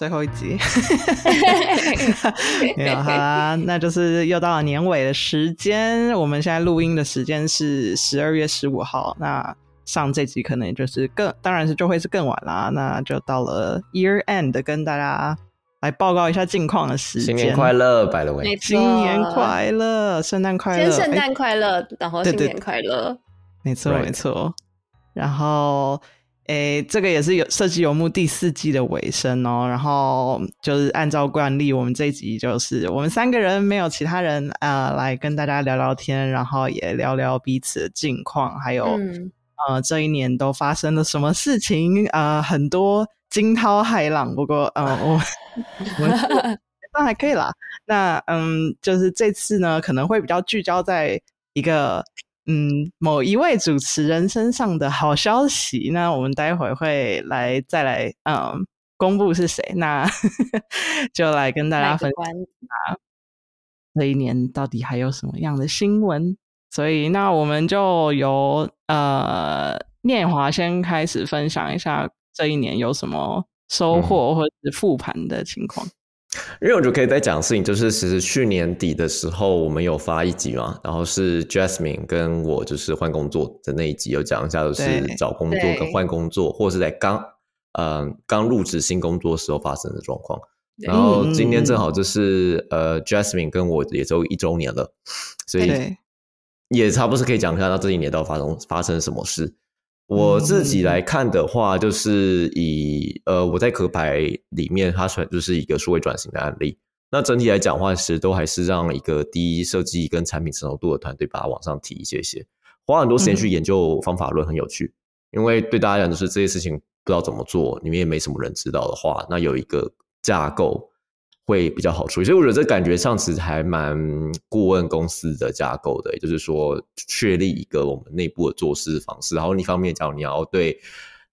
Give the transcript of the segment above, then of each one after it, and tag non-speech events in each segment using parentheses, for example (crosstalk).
最后一集，(laughs) 没有好啦，那就是又到了年尾的时间。我们现在录音的时间是十二月十五号，那上这集可能就是更，当然是就会是更晚啦。那就到了 year end，跟大家来报告一下近况的时间。新年快乐，百乐没伟。新年快乐，圣诞快乐，哎先圣诞快乐，然后新年快乐。没错没错。然后，诶，这个也是有设计游牧第四季的尾声哦。然后就是按照惯例，我们这一集就是我们三个人没有其他人呃来跟大家聊聊天，然后也聊聊彼此的近况，还有、嗯，呃这一年都发生了什么事情呃很多惊涛骇浪。不过呃我 (laughs) 我们那还可以啦。那嗯，就是这次呢，可能会比较聚焦在一个嗯某一位主持人身上的好消息。那我们待会会来再来嗯公布是谁，那 (laughs) 就来跟大家分卖个关子这一年到底还有什么样的新闻。所以，那我们就由呃念华先开始分享一下这一年有什么收获或者是复盘的情况。因为我就可以再讲的事情，就是其实去年底的时候，我们有发一集嘛，然后是 Jasmine 跟我就是换工作的那一集，有讲一下就是找工作跟换工作，或者是在刚呃刚入职新工作时候发生的状况。然后今天正好就是呃 Jasmine 跟我也都一周年了，所以，也差不多是可以讲一下，那这一年到底发生发生什么事。我自己来看的话，就是以呃我在壳牌里面，它算就是一个数位转型的案例。那整体来讲的话，其实都还是让一个第一设计跟产品成熟度的团队把它往上提一些些，花很多时间去研究方法论，很有趣。因为对大家讲，就是这些事情不知道怎么做，你们也没什么人知道的话，那有一个架构会比较好处理。所以我觉得这感觉上其实还蛮顾问公司的架构的，也就是说确立一个我们内部的做事方式。然后一方面讲你要对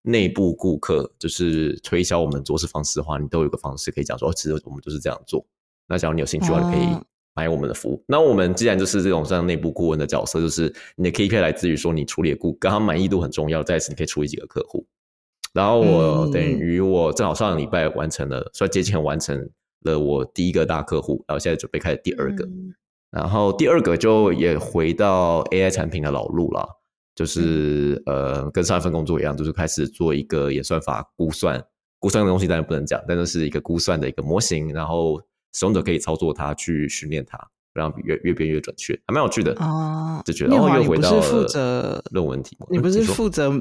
内部顾客就是推销我们做事方式的话，你都有一个方式可以讲说，哦，其实我们就是这样做。那假如你有兴趣的话，你可以哦买我们的服务。那我们既然就是这种像内部顾问的角色，就是你的 KPI 来自于说你处理的顾跟他满意度很重要，再次你可以处理几个客户。然后我嗯等于我正好上个礼拜完成了，算接近完成了我第一个大客户，然后现在准备开始第二个。嗯然后第二个就也回到 AI 产品的老路了，就是呃跟上一份工作一样，就是开始做一个演算法估算，估算的东西当然不能讲，但是是一个估算的一个模型，然后使用者可以操作它去训练它，让越越变越准确，还蛮有趣的哦就觉得哦念华你又回到负论文题目，你不是负责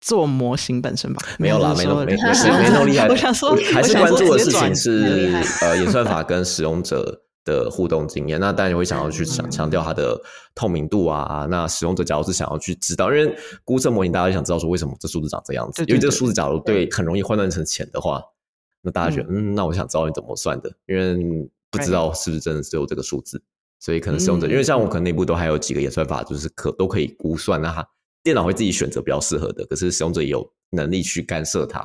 做模型本身吧？没有啦，没那么没没 (laughs) 没那么厉害。我想说，还是关注的事情是呃演算法跟使用者的互动经验。那当然会想要去强嗯强调它的透明度啊。那使用者假如是想要去知道，因为估测模型大家就想知道说为什么这数字长这样子，因为这个数字假如对很容易换算成钱的话，那大家觉得嗯那我想知道你怎么算的，因为不知道是不是真的只有这个数字。所以可能使用者，嗯因为像我可能内部都还有几个演算法，就是可都可以估算，那它电脑会自己选择比较适合的，可是使用者也有能力去干涉它。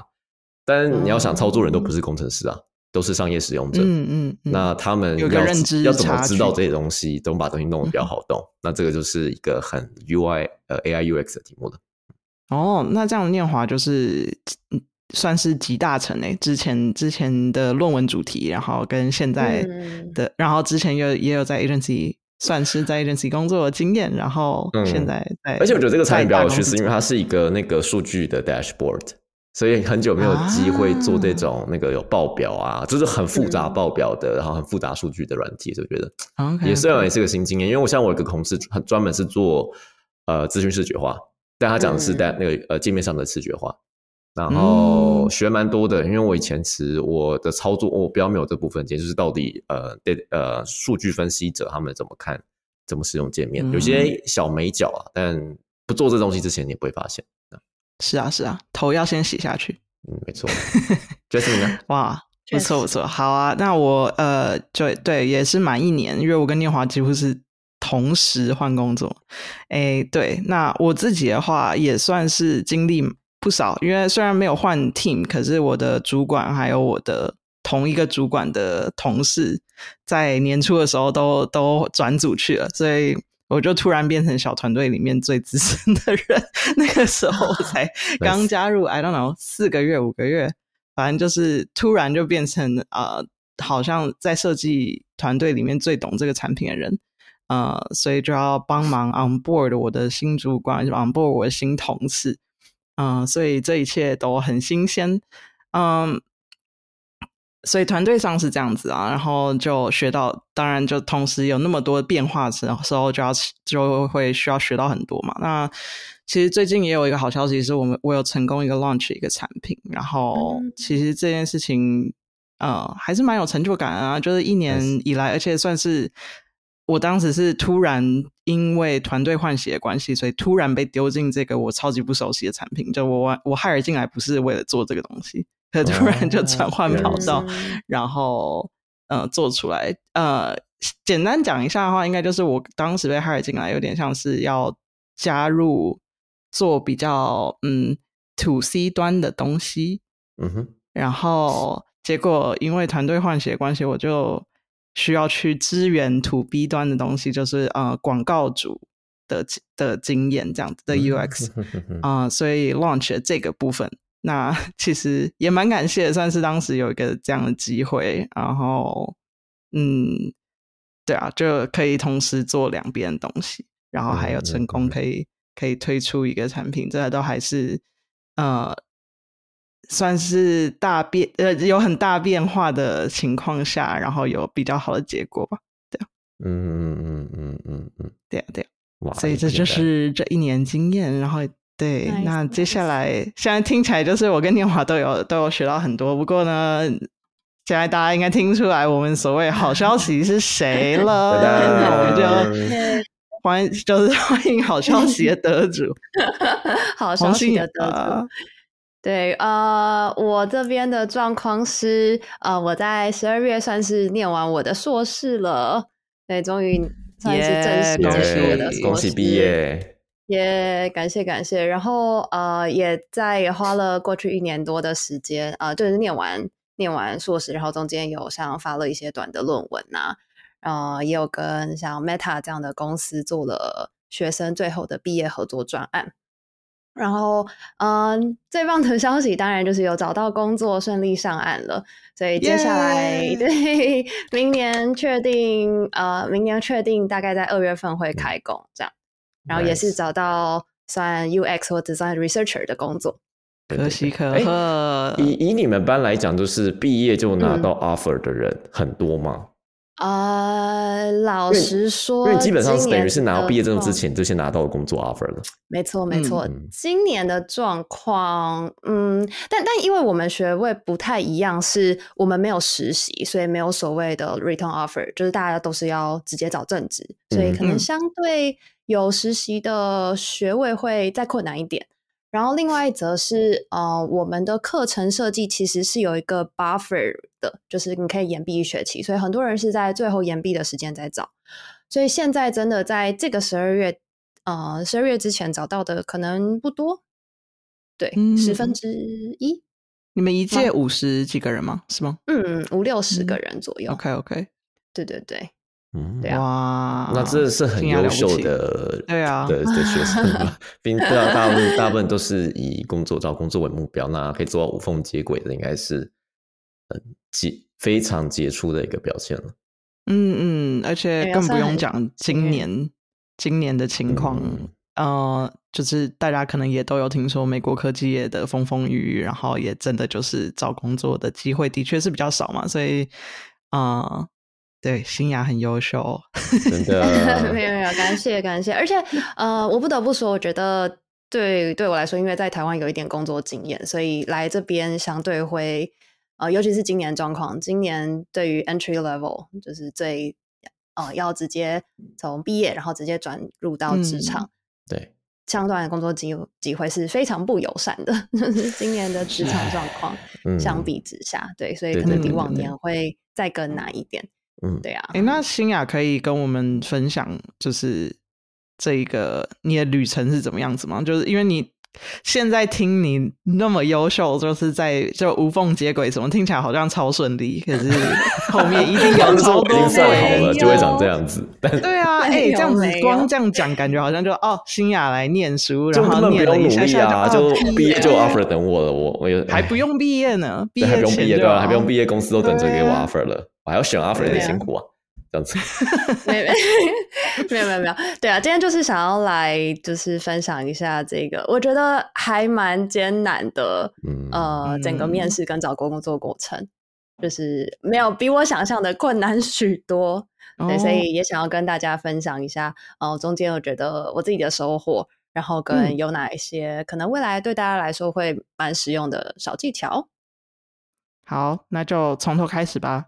但你要想操作人都不是工程师啊，都是商业使用者。嗯嗯嗯，那他们要认知要怎么知道这些东西，怎么把东西弄得比较好动？那这个就是一个很 UI 呃 AI UX 的题目了。哦，那这样念华就是嗯算是集大成诶，之前之前的论文主题，然后跟现在嗯。的，然后之前有也有在 agency 算是在 agency 工作的经验，然后嗯现在。在，而且我觉得这个产品比较有趣，是因为它是是一个那个数据的 dashboard，所以很久没有机会做这种那个有报表啊，就是很复杂嗯。报表的，然后很复杂数据的软体，就觉得 OK，也虽然也是个新经验，因为我像我有个同事，他专门是做呃资讯视觉化，但他讲的是嗯。在那个呃界面上的视觉化，然嗯后学蛮多的，因为我以前其实我的操作我比较没有这部分，就是到底呃对呃数据分析者他们怎么看怎么使用界面，有些小美角啊，但不做这东西之前你也不会发现，是啊是啊，头要先洗下去。嗯，没错。(laughs) Jasmine 呢？(laughs) 哇，不错不错，好啊。那我呃，就对，也是满一年，因为我跟念华几乎是同时换工作。诶，对，那我自己的话也算是经历不少，因为虽然没有换 team，可是我的主管还有我的同一个主管的同事，在年初的时候都都转组去了，所以。我就突然变成小团队里面最资深的人，(laughs) 那个时候我才 (laughs) 刚加入，I don't know，四个月、五个月，反正就是突然就变成呃，好像在设计团队里面最懂这个产品的人，呃，所以就要帮忙 on board 我的新主管，on board 我的新同事，嗯，所以这一切都很新鲜，嗯。所以团队上是这样子啊，然后就学到，当然就同时有那么多变化时时候，就要就会需要学到很多嘛。那其实最近也有一个好消息，是我们我有成功一个 launch 一个产品，然后其实这件事情呃还是蛮有成就感啊。就是一年以来，而且算是我当时是突然因为团队换血的关系，所以突然被丢进这个我超级不熟悉的产品。就我我害尔进来不是为了做这个东西。突然就转换跑道，然后呃做出来。呃，简单讲一下的话，应该就是我当时被 hire 进来，有点像是要加入做比较嗯 to C 端的东西。嗯哼。然后结果因为团队换血关系，我就需要去支援 to B 端的东西，就是呃广告主的的经验这样子的 UX 啊，所以 launch 这个部分。那 (laughs) 其实也蛮感谢，算是当时有一个这样的机会，然后，嗯，对啊，就可以同时做两边东西，然后还有成功可以可以推出一个产品，这都还是呃，算是大变呃有很大变化的情况下，然后有比较好的结果吧，对啊，嗯嗯嗯嗯嗯嗯，对啊对啊，哇，所以这就是这一年经验，然后。对，那接下来现在听起来就是我跟念华都有都有学到很多。不过呢，现在大家应该听出来我们所谓好消息是谁 (laughs) 了。那我们就 (laughs) 欢就是欢迎好消息的得主，(laughs) 好消息的得主。对，呃，我这边的状况是，呃，我在十二月算是念完我的硕士了。对，终于算是正式结束我的恭喜毕业。也感谢感谢，然后呃，也在也花了过去一年多的时间，呃，就是念完念完硕士，然后中间有像发了一些短的论文呐，呃，也有跟像 Meta 这样的公司做了学生最后的毕业合作专案，然后嗯，最棒的消息当然就是有找到工作，顺利上岸了，所以接下来 (laughs) 对明年确定，呃，明年确定大概在二月份会开工这样。然后也是找到算 UX 或 Design Researcher 的工作，可喜可贺。以以你们班来讲，就是毕业就拿到 offer 的人很多吗？啊，老实说，因为基本上是等于是拿到毕业证之前就先拿到工作 offer 了。没错，没错。今年的状况，嗯，但但因为我们学位不太一样，是我们没有实习，所以没有所谓的 return offer，就是大家都是要直接找正职，所以可能相对。有实习的学位会再困难一点，然后另外一则是，呃，我们的课程设计其实是有一个 buffer 的，就是你可以延毕一学期，所以很多人是在最后延毕的时间在找，所以现在真的在这个十二月，呃，十二月之前找到的可能不多，对，十分之一。你们一届五十几个人吗？是吗？嗯，五六十个人左右。OK OK，对对对。嗯，哇，那真的是很优秀的，对啊，的的学生 (laughs) 嘛，并对啊，大部分大部分都是以工作找工作为目标，那可以做到无缝接轨的，应该是很杰非常杰出的一个表现了。嗯嗯，而且更不用讲今年今年的情况，呃，就是大家可能也都有听说美国科技业的风风雨雨，然后也真的就是找工作的机会的确是比较少嘛，所以啊。对，新雅很优秀，真的 (laughs) 没有没有，感谢感谢。而且呃，我不得不说，我觉得对对我来说，因为在台湾有一点工作经验，所以来这边相对会呃，尤其是今年状况，今年对于 entry level 就是最呃要直接从毕业然后直接转入到职场，对相对的工作机机会是非常不友善的，(laughs) 就是今年的职场状况相比之下，对，所以可能比往年会再更难一点。嗯，对啊。哎，那新雅可以跟我们分享，就是这一个你的旅程是怎么样子吗？就是因为你现在听你那么优秀，就是在就无缝接轨，什么听起来好像超顺利，可是后面一定有超多已经算好了，就会长这样子。但对啊，哎、这样子光这样讲，感觉好像就哦，新雅来念书，然后念了一下用努力啊，下就哦就毕业就 (laughs) offer 等我了，我我也还不用毕业呢，毕业还不用毕业对吧？前就要还不用毕业，公司都等着给我 offer 了，我还要选 offer 有点辛苦啊，这样子。(laughs) 没没 (laughs) 没有没有没有，对啊，今天就是想要来就是分享一下这个，我觉得还蛮艰难的，嗯呃，整个嗯面试跟找工作过程，就是没有比我想象的困难许多，对，所哦以也想要跟大家分享一下，呃，中间我觉得我自己的收获，然后跟嗯有哪一些可能未来对大家来说会蛮实用的小技巧。好，那就从头开始吧。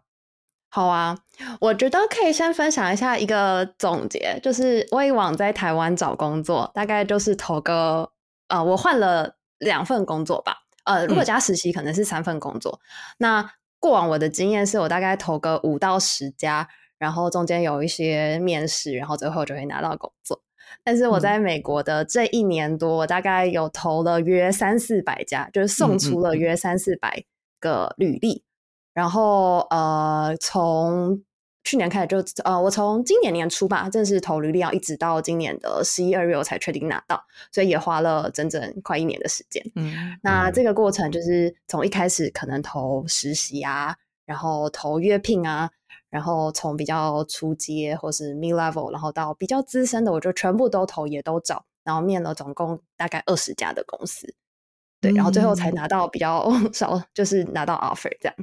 好啊，我觉得可以先分享一下一个总结，就是我以往在台湾找工作，大概就是投个呃，我换了两份工作吧，呃，如果嗯加实习可能是三份工作。那过往我的经验是我大概投个五到十家，然后中间有一些面试，然后最后就会拿到工作。但是我嗯在美国的这一年多，我大概有投了约三四百家，就是送出了约三四百个履历。然后呃，从去年开始就呃，我从今年年初吧正式投履历，要一直到今年的十一二月我才确定拿到，所以也花了整整快一年的时间。嗯那嗯这个过程就是从一开始可能投实习啊，然后投约聘啊，然后从比较初阶或是 mid level，然后到比较资深的，我就全部都投，也都找，然后面了总共大概二十家的公司，对，然后最后才嗯拿到比较 (laughs) 少，就是拿到 offer 这样。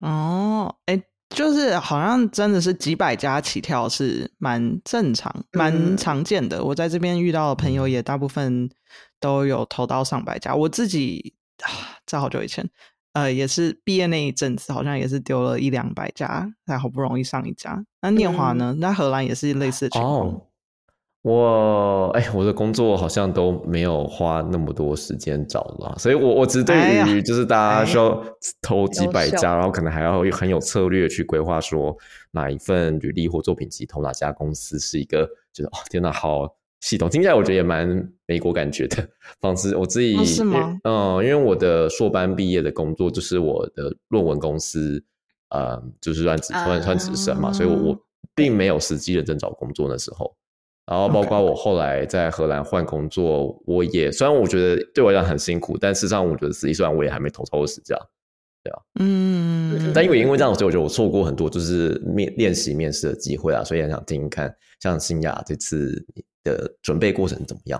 哦，哎，就是好像真的是几百家起跳是蛮正常、蛮嗯常见的。我在这边遇到的朋友也大部分都有投到上百家。我自己啊，在好久以前，呃，也是毕业那一阵子，好像也是丢了一两百家，才好不容易上一家。那念华呢？那荷兰也是类似的情况。哦，我哎，我的工作好像都没有花那么多时间找了，所以我我只对于就是大家需要投几百家，然后可能还要很有策略去规划说哪一份履历或作品集投哪家公司是一个觉得哦天哪好系统，听起来我觉得也蛮美国感觉的方式。我自己、哦是吗嗯，因为我的硕班毕业的工作就是我的论文公司，呃，就是算职算算职生嘛，所以我我啊并没有实际认真找工作那时候。然后包括我后来在荷兰换工作，我也虽然我觉得对我来讲很辛苦，但事实上我觉得实际上我也还没投超过十家。对啊嗯，但因为因为这样，所以我觉得我错过很多就是面练习面试的机会啊，所以很想听听看，像新雅这次的准备过程怎么样？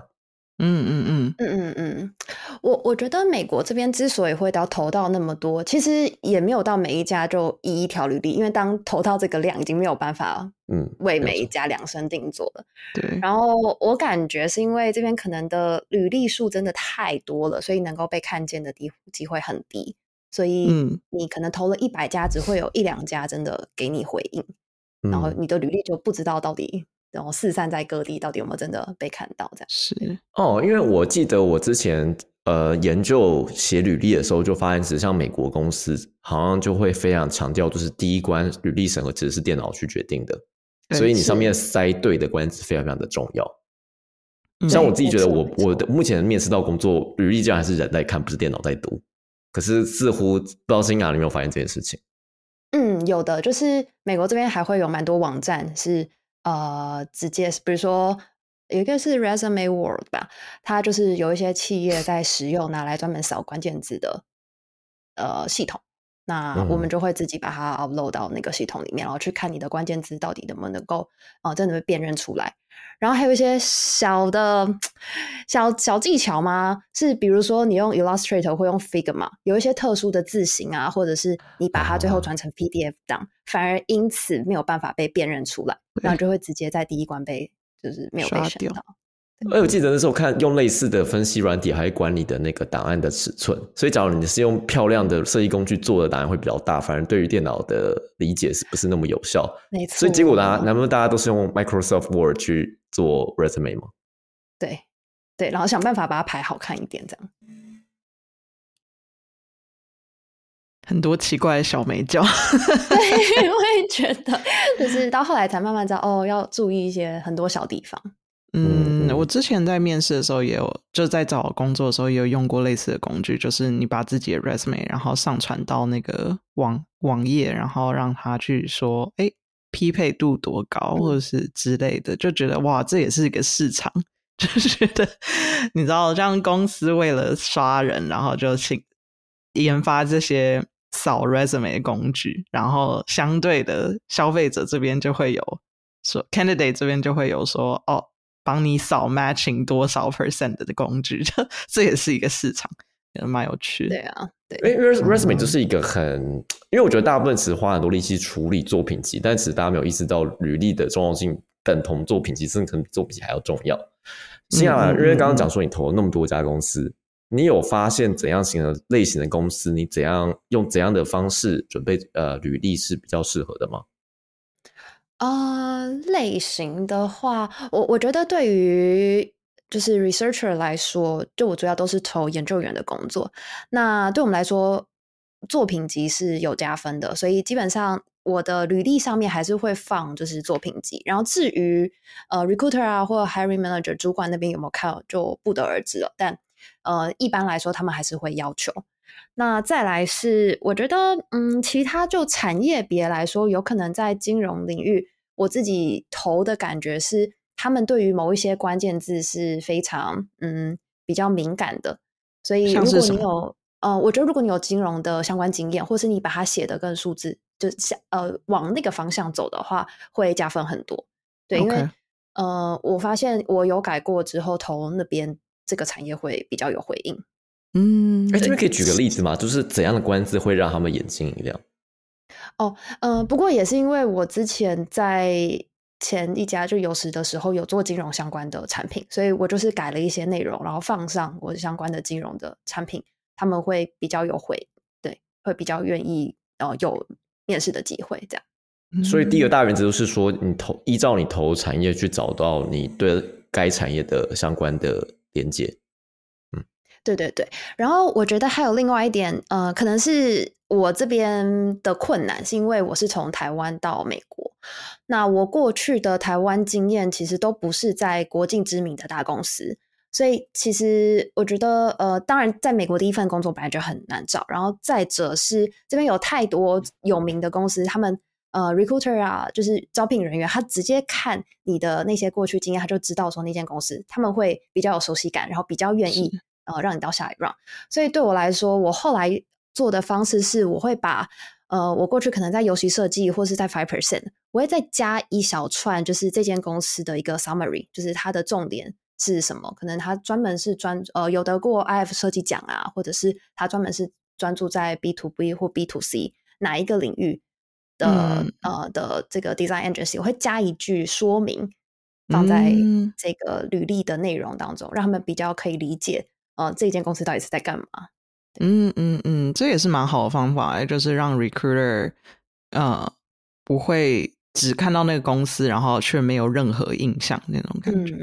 嗯嗯嗯，嗯嗯嗯，我我觉得美国这边之所以会到投到那么多，其实也没有到每一家就一一条履历，因为当投到这个量，已经没有办法嗯，为每一家量身定做了。对，然后我感觉是因为这边可能的履历数真的太多了，所以能够被看见的机机会很低，所以嗯。你可能投了一百家，只会有一两家真的给你回应，然后嗯。你的履历就不知道到底。然后四散在各地，到底有没有真的被看到？这样是，哦，因为我记得我之前呃研究写履历的时候，就发现，其实像美国公司好像就会非常强调，就是第一关履历审核其实是电脑去决定的，所以你上面塞对的关字非常非常的重要。嗯像我自己觉得我，我的目前面试到工作，履历竟然还是人在看，不是电脑在读。可是似乎不知道新雅你有没有发现这件事情？嗯，有的，就是美国这边还会有蛮多网站是呃直接，比如说有一个是 Resume World 吧，它就是有一些企业在使用拿来专门扫关键字的呃系统。那我们嗯就会自己把它 upload 到那个系统里面，然后去看你的关键字到底能不能够啊、呃真的被辨认出来。然后还有一些小的小小技巧吗？是比如说你用 Illustrator 会用 Figma，有一些特殊的字形啊，或者是你把它最后啊转成 PDF 档，反而因此没有办法被辨认出来，然后就会直接在第一关被就是没有被选到。哎，我记得那时候看用类似的分析软体，还会管你的那个档案的尺寸。所以，假如你是用漂亮的设计工具做的档案会比较大，反而对于电脑的理解是不是那么有效？没错，所以结果呢，难不成大家都是用 Microsoft Word 去做 resume 吗？对对，然后想办法把它排好看一点，这样。很多奇怪的小美角。对，(laughs) 我也觉得，就是到后来才慢慢知道，哦，要注意一些很多小地方。嗯，嗯我之前在面试的时候也有，就在找工作的时候也有用过类似的工具，就是你把自己的 resume 然后上传到那个网网页，然后让他去说，哎，匹配度多高，或者是之类的，就觉得哇，这也是一个市场，(laughs) 就觉得你知道，像公司为了刷人，然后就请研发这些扫 resume 的工具，然后相对的消费者这边就会有说，candidate 这边就会有说，哦，帮你扫 matching 多少 percent 的工具，这 (laughs) 这也是一个市场，也蛮有趣的。对啊，因为，res- resume 就是一个很，因为我觉得大部分只是花很多力气处理作品集，但其实大家没有意识到履历的重要性等同作品集，甚至可能比作品集还要重要。接下来，因为刚刚讲说你投了那么多家公司，你有发现怎样型的类型的公司，你怎样用怎样的方式准备呃履历是比较适合的吗？呃，类型的话，我我觉得对于就是 researcher 来说，就我主要都是投研究员的工作。那对我们来说，作品集是有加分的，所以基本上我的履历上面还是会放就是作品集。然后至于呃 recruiter 啊或者 hiring manager 主管那边有没有看，就不得而知了。但呃，一般来说，他们还是会要求。那再来是，我觉得，嗯，其他就产业别来说，有可能在金融领域，我自己投的感觉是，他们对于某一些关键字是非常，嗯，比较敏感的。所以，如果你有，呃，我觉得如果你有金融的相关经验，或是你把它写的跟数字，就像呃往那个方向走的话，会加分很多。对，因为呃，我发现我有改过之后，投那边这个产业会比较有回应。嗯，哎，这边可以举个例子吗？就是怎样的关字会让他们眼睛一亮？哦，呃，不过也是因为我之前在前一家就有时的时候有做金融相关的产品，所以我就是改了一些内容，然后放上我相关的金融的产品，他们会比较有回，对，会比较愿意呃有面试的机会这样。所以第一嗯个大原则就是说，你投依照你投产业去找到你对该产业的相关的连接。对对对，然后我觉得还有另外一点，呃，可能是我这边的困难，是因为我是从台湾到美国，那我过去的台湾经验其实都不是在国境知名的大公司，所以其实我觉得，呃，当然在美国第一份工作本来就很难找，然后再者是这边有太多有名的公司，他们。呃，recruiter 啊，就是招聘人员，他直接看你的那些过去经验，他就知道说那间公司他们会比较有熟悉感，然后比较愿意呃让你到下一 round。所以对我来说，我后来做的方式是，我会把呃我过去可能在游戏设计或是在 five percent，我会再加一小串，就是这间公司的一个 summary，就是它的重点是什么？可能它专门是专呃有得过 IF 设计奖啊，或者是它专门是专注在 B to B 或 B to C 哪一个领域的、嗯呃的这个 design agency，我会加一句说明放在嗯这个履历的内容当中，让他们比较可以理解呃这间公司到底是在干嘛。嗯嗯嗯，这也是蛮好的方法欸，就是让 recruiter 呃不会只看到那个公司，然后却没有任何印象那种感觉。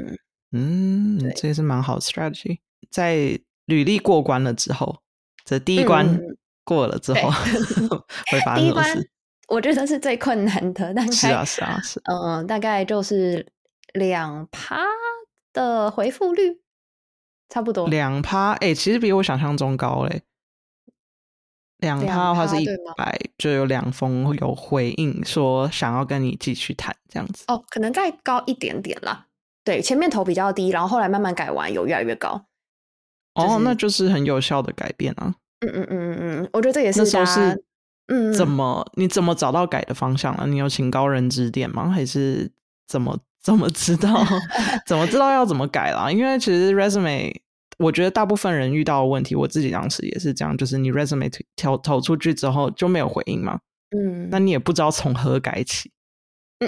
嗯，嗯，这也是蛮好的 strategy。在履历过关了之后，这第一关嗯嗯过了之后，(laughs) 会发第一关生什么事？我觉得是最困难的，大概是啊，是啊，是。嗯、大概就是两趴的回复率，差不多。两趴，哎、其实比我想象中高嘞。两趴的话是一百，就有两封有回应说想要跟你继续谈这样子。哦，可能再高一点点啦。对，前面投比较低，然后后来慢慢改完，有越来越高。哦，就是那就是很有效的改变啊。嗯嗯嗯嗯嗯，我觉得这也是那时候大家是嗯怎么你怎么找到改的方向了？你有请高人指点吗？还是怎么怎么知道 (laughs) 怎么知道要怎么改啦？因为其实 resume，我觉得大部分人遇到的问题，我自己当时也是这样，就是你 resume 投投出去之后就没有回应嘛，嗯，那你也不知道从何改起，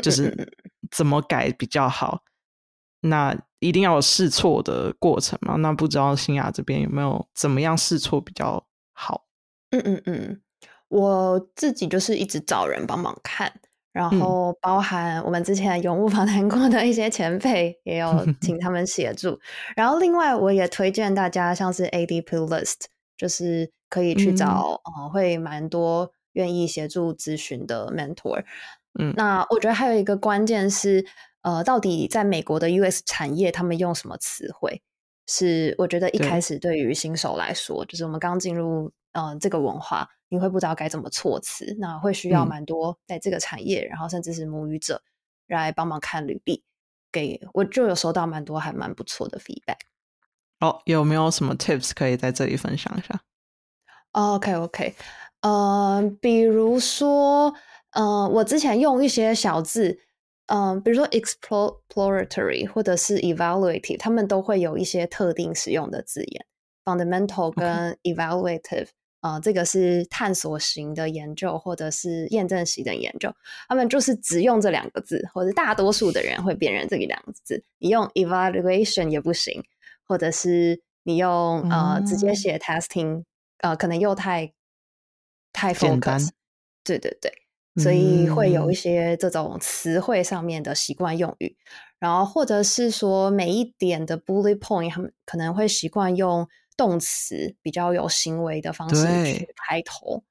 就是怎么改比较好。那一定要有试错的过程嘛？那不知道新雅这边有没有怎么样试错比较好？嗯嗯嗯，我自己就是一直找人帮忙看，然嗯后包含我们之前永物访谈过的一些前辈，也有 (laughs) 请他们协助。然后另外我也推荐大家像是 ADP List，就是可以去嗯找、呃会蛮多愿意协助咨询的 mentor。嗯那我觉得还有一个关键是，呃，到底在美国的 US 产业他们用什么词汇？是我觉得一开始对于新手来说，就是我们刚进入呃这个文化，你会不知道该怎么措辞，那会需要蛮多在这个产业，然后甚至是母语者来帮忙看履历，给我就有收到蛮多还蛮不错的 feedback。哦，有没有什么 tips 可以在这里分享一下？OK OK，呃，比如说，呃，我之前用一些小字。嗯，比如说 exploratory 或者是 evaluative，他们都会有一些特定使用的字眼。fundamental 跟 evaluative，啊，这个是探索型的研究或者是验证型的研究，他们就是只用这两个字，或者大多数的人会辨认这个两个字。你用 evaluation 也不行，或者是你用呃直接写 testing，呃，可能又太太 focus。对对对。所以会有一些这种词汇上面的习惯用语，然后或者是说每一点的 bullet point，他们可能会习惯用动词比较有行为的方式去开头。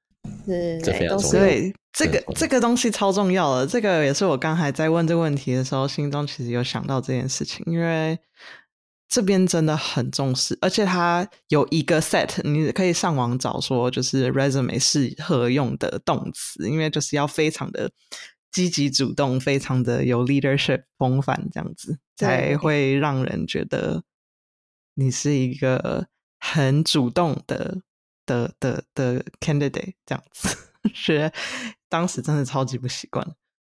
对，都是对这个这个东西超重要的。这个也是我刚才在问这个问题的时候，心中其实有想到这件事情，因为。这边真的很重视，而且它有一个 set，你可以上网找说，就是 resume 适合用的动词，因为就是要非常的积极主动，非常的有 leadership 风范，这样子才会让人觉得你是一个很主动的的的的 candidate，这样子。(laughs) 是当时真的超级不习惯。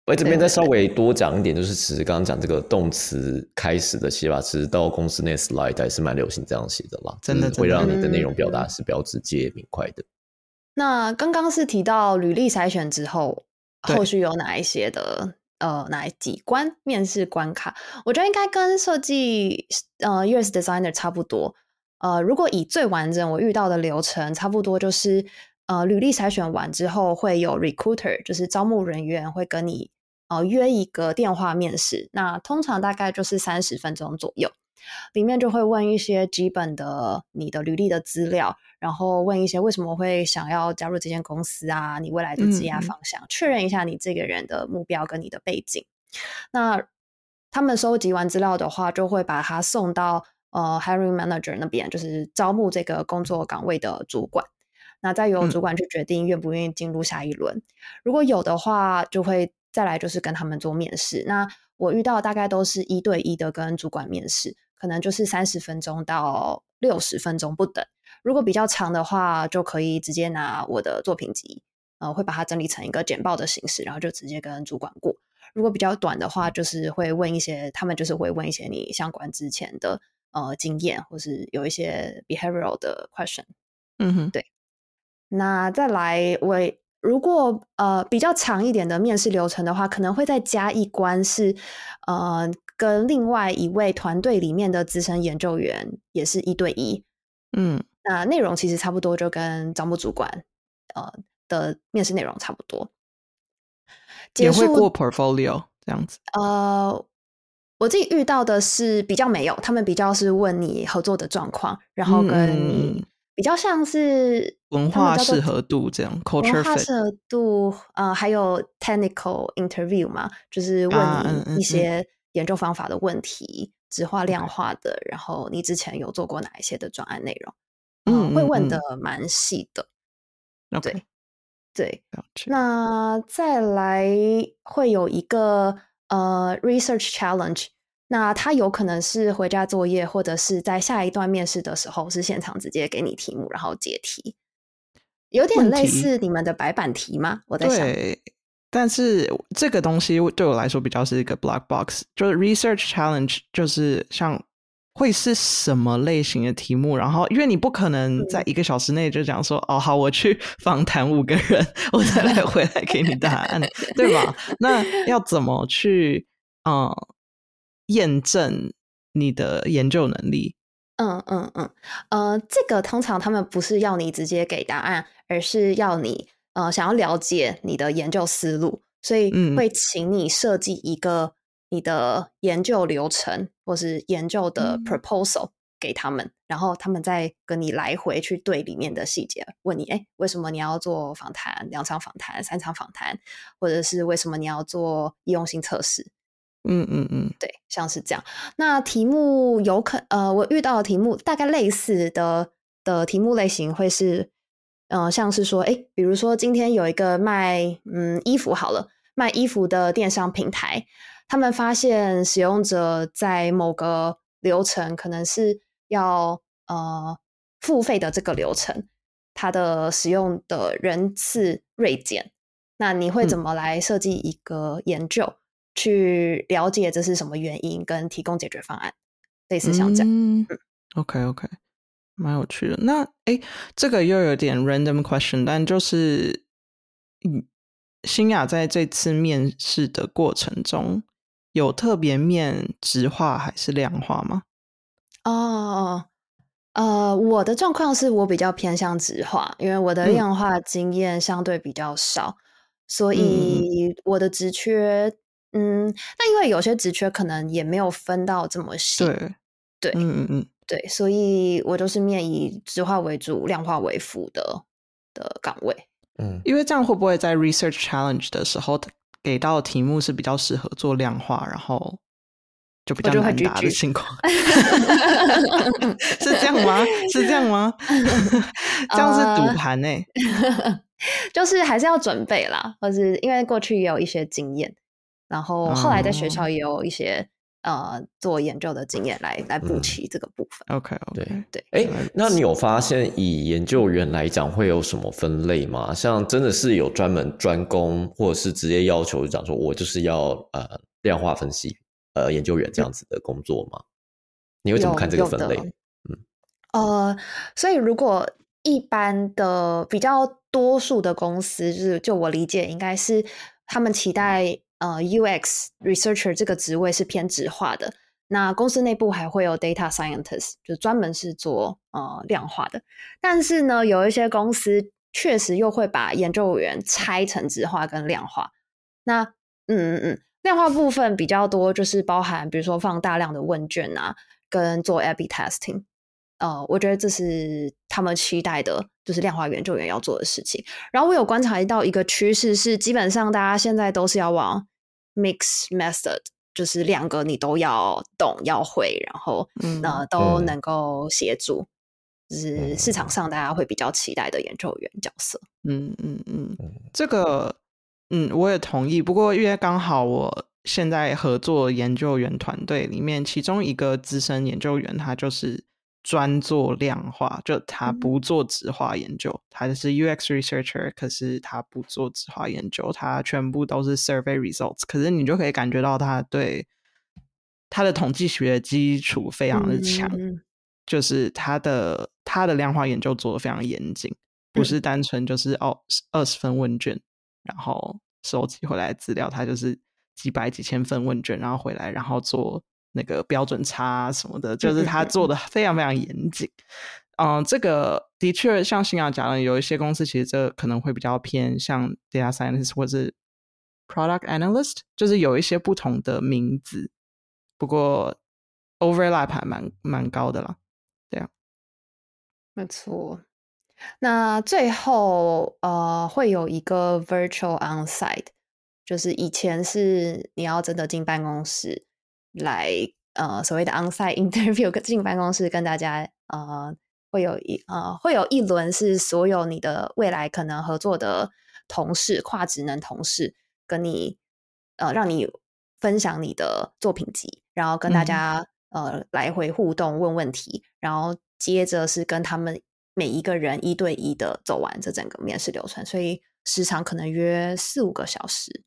我这边再稍微多讲一点，就是其实刚刚讲这个动词开始的写法，其实到公司内 slide 还是蛮流行这样写的啦，真的会让你的内容表达是比较直接明快的。那刚刚是提到履历筛选之后，后续有哪一些的呃哪几关面试关卡？我觉得应该跟设计呃 US designer 差不多。呃，如果以最完整我遇到的流程，差不多就是呃履历筛选完之后，会有 recruiter，就是招募人员会跟你。呃，约一个电话面试，那通常大概就是三十分钟左右，里面就会问一些基本的你的履历的资料，然后问一些为什么会想要加入这间公司啊，你未来的职业方向，确认一下你这个人的目标跟你的背景。那他们收集完资料的话，就会把它送到呃 hiring manager 那边，就是招募这个工作岗位的主管，那再由主管去决定愿不愿意进入下一轮。如果有的话，就会。再来就是跟他们做面试，那我遇到大概都是一对一的跟主管面试，可能就是三十分钟到六十分钟不等。如果比较长的话，就可以直接拿我的作品集，呃，会把它整理成一个简报的形式，然后就直接跟主管过。如果比较短的话，就是会问一些，他们就是会问一些你相关之前的呃经验，或是有一些 behavioral 的 question。嗯哼，对。那再来我。如果呃比较长一点的面试流程的话，可能会再加一关是呃跟另外一位团队里面的资深研究员也是一对一，嗯，那内容其实差不多，就跟招募主管呃的面试内容差不多。也会过 portfolio 这样子。呃，我自己遇到的是比较没有，他们比较是问你合作的状况，然后跟你。比较像是文化适合度这样，文化适合度，呃，还有 technical interview 嘛，就是问你一些研究方法的问题，质化量化的，然后你之前有做过哪一些的专案内容，嗯，会问的蛮细的，对对，那再来会有一个呃 research challenge。那他有可能是回家作业，或者是在下一段面试的时候是现场直接给你题目，然后解题，有点类似你们的白板题吗？我在想，对，但是这个东西对我来说比较是一个 black box，就是 research challenge，就是像会是什么类型的题目？然后因为你不可能在一个小时内就讲说，哦，好，我去访谈五个人，我再来回来给你答案，对吧？(laughs) 那要怎么去，嗯？验证你的研究能力。嗯嗯嗯，呃，这个通常他们不是要你直接给答案，而是要你呃想要了解你的研究思路，所以会请你设计一个你的研究流程或是研究的 proposal 给他们，然后他们再跟你来回去对里面的细节，问你哎，为什么你要做访谈？两场访谈、三场访谈，或者是为什么你要做易用性测试？嗯嗯嗯，对，像是这样。那题目有可呃，我遇到的题目大概类似的的题目类型会是，呃，像是说，哎，比如说今天有一个卖嗯衣服好了，卖衣服的电商平台，他们发现使用者在某个流程可能是要呃付费的这个流程，它的使用的人次锐减，那你会怎么来设计一个研究？去了解这是什么原因，跟提供解决方案，类似像这样。嗯，OK OK，蛮有趣的。那哎，这个又有点 random question，但就是嗯，新雅在这次面试的过程中，有特别面直化还是量化吗？哦，呃，我的状况是我比较偏向直化，因为我的量化经验相对比较少，所以我的直缺。嗯，那因为有些职缺可能也没有分到这么细，对对，嗯嗯嗯，对，所以我就是面以直化为主、量化为辅的的岗位。嗯，因为这样会不会在 research challenge 的时候给到题目是比较适合做量化，然后就比较难答的情况？(laughs) 是这样吗？是这样吗？(laughs) 这样是赌盘呢？(laughs) 就是还是要准备啦，或是因为过去也有一些经验。然后后来在学校也有一些呃做研究的经验来来补齐这个部分。OK，对对。哎，那你有发现以研究员来讲会有什么分类吗？像真的是有专门专攻，或者是直接要求讲说我就是要呃量化分析呃研究员这样子的工作吗？你会怎么看这个分类？嗯呃，所以如果一般的比较多数的公司，就是就我理解应该是他们期待。呃，UX researcher 这个职位是偏直化的。那公司内部还会有 data scientist，就专门是做呃量化的。但是呢，有一些公司确实又会把研究员拆成直化跟量化。那嗯嗯嗯，量化部分比较多，就是包含比如说放大量的问卷啊，跟做 A/B testing。呃，我觉得这是他们期待的，就是量化研究员要做的事情。然后我有观察到一个趋势是，基本上大家现在都是要往 mix method，就是两个你都要懂要会，然后呃都能够协助，就是市场上大家会比较期待的研究员角色。嗯嗯嗯，这个嗯我也同意。不过因为刚好我现在合作研究员团队里面，其中一个资深研究员他就是。专做量化，就他不做直化研究，他是 UX researcher，可是他不做直化研究，他全部都是 survey results。可是你就可以感觉到他对他的统计学基础非常的强，就是他的他的量化研究做的非常严谨，不是单纯就是哦二十份问卷，然后收集回来资料，他就是几百几千份问卷，然后回来然后做。那个标准差什么的，就是他做的非常非常严谨。嗯，这个的确像新亚讲的，有一些公司其实这可能会比较偏向 data scientist 或是 product analyst，就是有一些不同的名字，不过 overlap 还蛮蛮高的啦。对啊，没错。那最后呃，会有一个 virtual onsite，就是以前是你要真的进办公室。来，呃，所谓的 onsite interview (laughs) 进办公室跟大家，呃，会有一，呃，会有一轮是所有你的未来可能合作的同事，跨职能同事跟你，呃，让你分享你的作品集，然后跟大家，呃，来回互动问问题，然后接着是跟他们每一个人一对一的走完这整个面试流程，所以时长可能约四五个小时。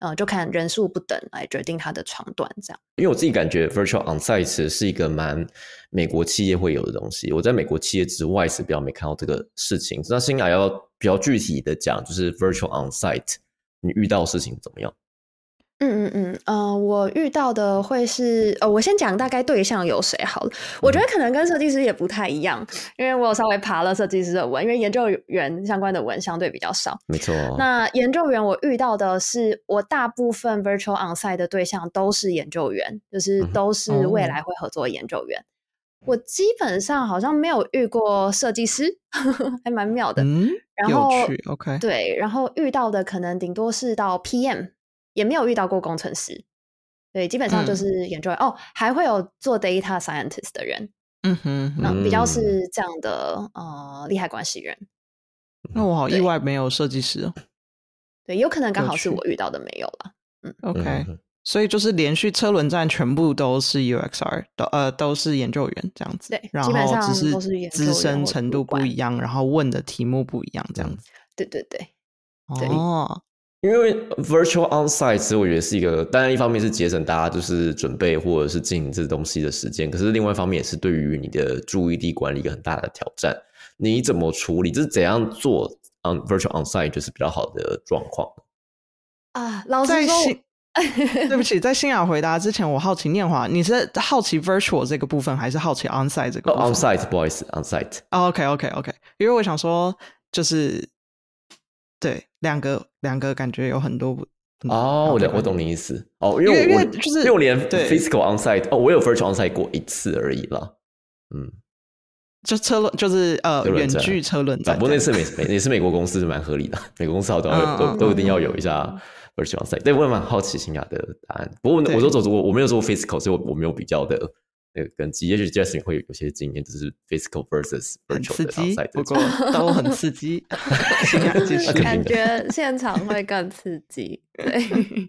呃，就看人数不等来决定它的长短，这样。因为我自己感觉 virtual onsite 是一个蛮美国企业会有的东西，我在美国企业之外是比较没看到这个事情。那新雅要比较具体的讲，就是 virtual onsite，你遇到事情怎么样？嗯嗯嗯，呃，我遇到的会是，呃，我先讲大概对象有谁好了。我觉得可能跟设计师也不太一样，因为我有稍微爬了设计师的文，因为研究员相关的文相对比较少。没错。那研究员我遇到的是，我大部分 virtual onsite 的对象都是研究员，就是都是未来会合作的研究员。我基本上好像没有遇过设计师，(laughs) 还蛮妙的。嗯，然后 OK，对，然后遇到的可能顶多是到 PM。也没有遇到过工程师，对，基本上就是研究员、哦，还会有做 data scientist 的人，嗯哼比较嗯是这样的呃利害关系人。那我好意外没有设计师哦。对，有可能刚好是我遇到的没有了。OK，、嗯所以就是连续车轮战全部都是 UXR，都呃都是研究员这样子，对然基本上后只都是研究资深程度不一样，然后问的题目不一样这样子。对对对，对哦，因为 virtual onsite 其实我觉得是一个，当然一方面是节省大家就是准备或者是进行这东西的时间，可是另外一方面也是对于你的注意力管理一个很大的挑战。你怎么处理？就是怎样做 on virtual onsite 就是比较好的状况。啊，老在实说，(laughs) 对不起，在新雅回答之前，我好奇念华，你是好奇 virtual 这个部分，还是好奇 onsite 这个哦部分、，onsite 不好意思，onsite。哦 OK OK OK，因为我想说，就是对两个两个感觉有很多哦，我懂，我懂你意思。哦，因因为因为就是因为我连对 physical onsite，哦，我有 virtual onsite 过一次而已啦。嗯，就车轮就是呃远距车轮啊战，不过那次美美也是美国公司，蛮合理的。美国公司好 (laughs) 像嗯都嗯都一定要有一下 virtual onsite。对，我也蛮好奇新雅的答案。不过我对我都走过，我没有做过 physical，所以我我没有比较的那个跟机。也许 Justin 会有有些经验，就是 physical versus 很 virtual 的比赛不过 (laughs) 都很刺激。(laughs) (laughs) 感的觉现场会更刺激。对，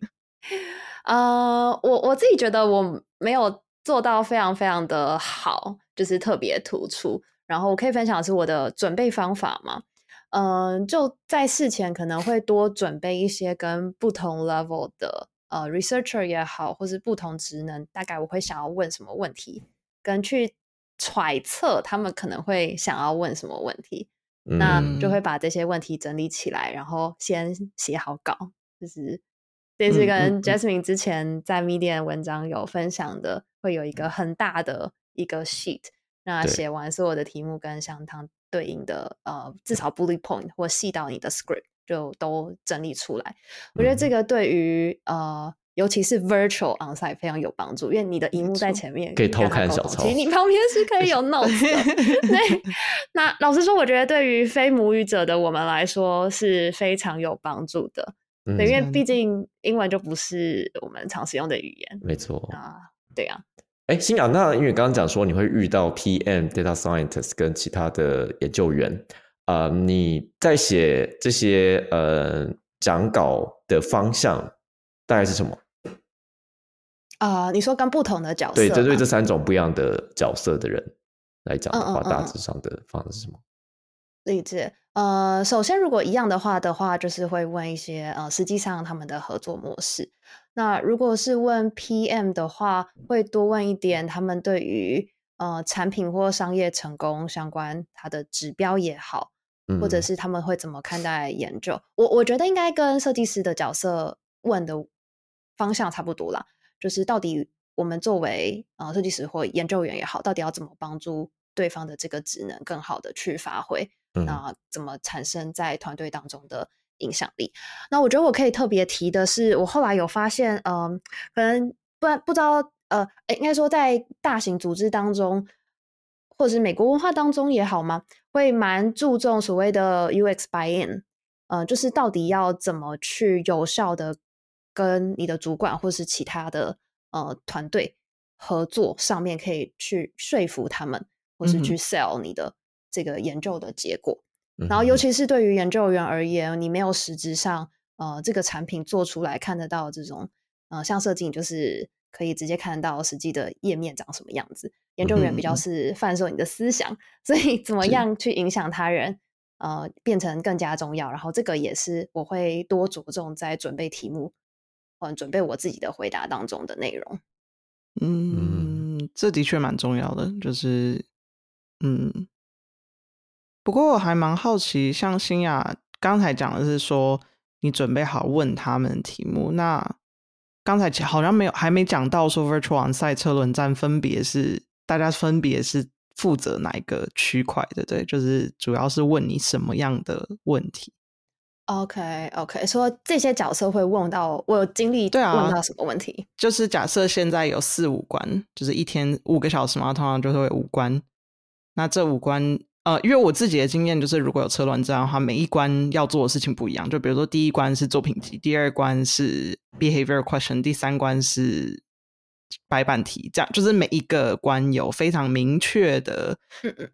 呃，我我自己觉得我没有做到非常非常的好，就是特别突出。然后我可以分享的是我的准备方法嘛，嗯、就在事前可能会多准备一些跟不同 level 的呃 researcher 也好，或是不同职能，大概我会想要问什么问题，跟去揣测他们可能会想要问什么问题。那嗯就会。把这些问题整理起来，然后先写好稿，就是这是跟嗯。Jasmine 之前在 Medium 文章有分享的，会有一个很大的一个 sheet，那写完所有的题目跟相当对应的呃至少 bullet point 或细到你的 script 就都整理出来。我觉得这嗯个对于呃。尤其是 virtual onsite 非常有帮助，因为你的荧幕在前面，可以偷看小抄其实你旁边是可以有 (laughs) notes 的。对，(laughs) 那老实说，我觉得对于非母语者的我们来说是非常有帮助的。嗯对，因为真毕竟英文就不是我们常使用的语言没错。啊。对啊，哎，新雅，那因为刚刚讲说你会遇到 PM、data scientist 跟其他的研究员，呃，你在写这些呃讲稿的方向大概是什么？啊、你说跟不同的角色对，针对这三种不一样的角色的人来讲的话，嗯嗯嗯嗯大致上的方式是什么？理解。呃，首先如果一样的话的话，就是会问一些呃，实际上他们的合作模式。那如果是问 PM 的话，会多问一点他们对于呃产品或商业成功相关它的指标也好，或者嗯是他们会怎么看待研究。我我觉得应该跟设计师的角色问的方向差不多啦，就是到底我们作为呃设计师或研究员也好，到底要怎么帮助对方的这个职能更好的去发挥，嗯那怎么产生在团队当中的影响力？那我觉得我可以特别提的是，我后来有发现，嗯、可能不然不知道，呃，诶应该说在大型组织当中，或者是美国文化当中也好吗，会蛮注重所谓的 UX buy-in，呃，就是到底要怎么去有效的跟你的主管或是其他的呃团队合作，上面可以去说服他们，或是去。sell 你的这个研究的结果。然后，尤其是对于研究员而言，你没有实质上呃这个产品做出来看得到这种呃像设计，就是可以直接看到实际的页面长什么样子。研究员比较是贩售你的思想，所以怎么是样去影响他人，呃，变成更加重要。然后这个也是我会多着重在准备题目，嗯，准备我自己的回答当中的内容。嗯，这的确蛮重要的，就是嗯，不过我还蛮好奇，像新雅刚才讲的是说，你准备好问他们题目，那刚才好像没有还没讲到说 Virtual Onsite 车轮战分别是大家分别是负责哪一个区块的，对，就是主要是问你什么样的问题。OK OK，说这些角色会问到我有经历对啊问到什么问题？就是假设现在有四五关，就是一天五个小时嘛，通常就会五关。那这五关，呃，因为我自己的经验就是，如果有车轮战的话，每一关要做的事情不一样。就比如说，第一关是作品集，第二关是 behavior question，第三关是白板题，这样就是每一个关有非常明确的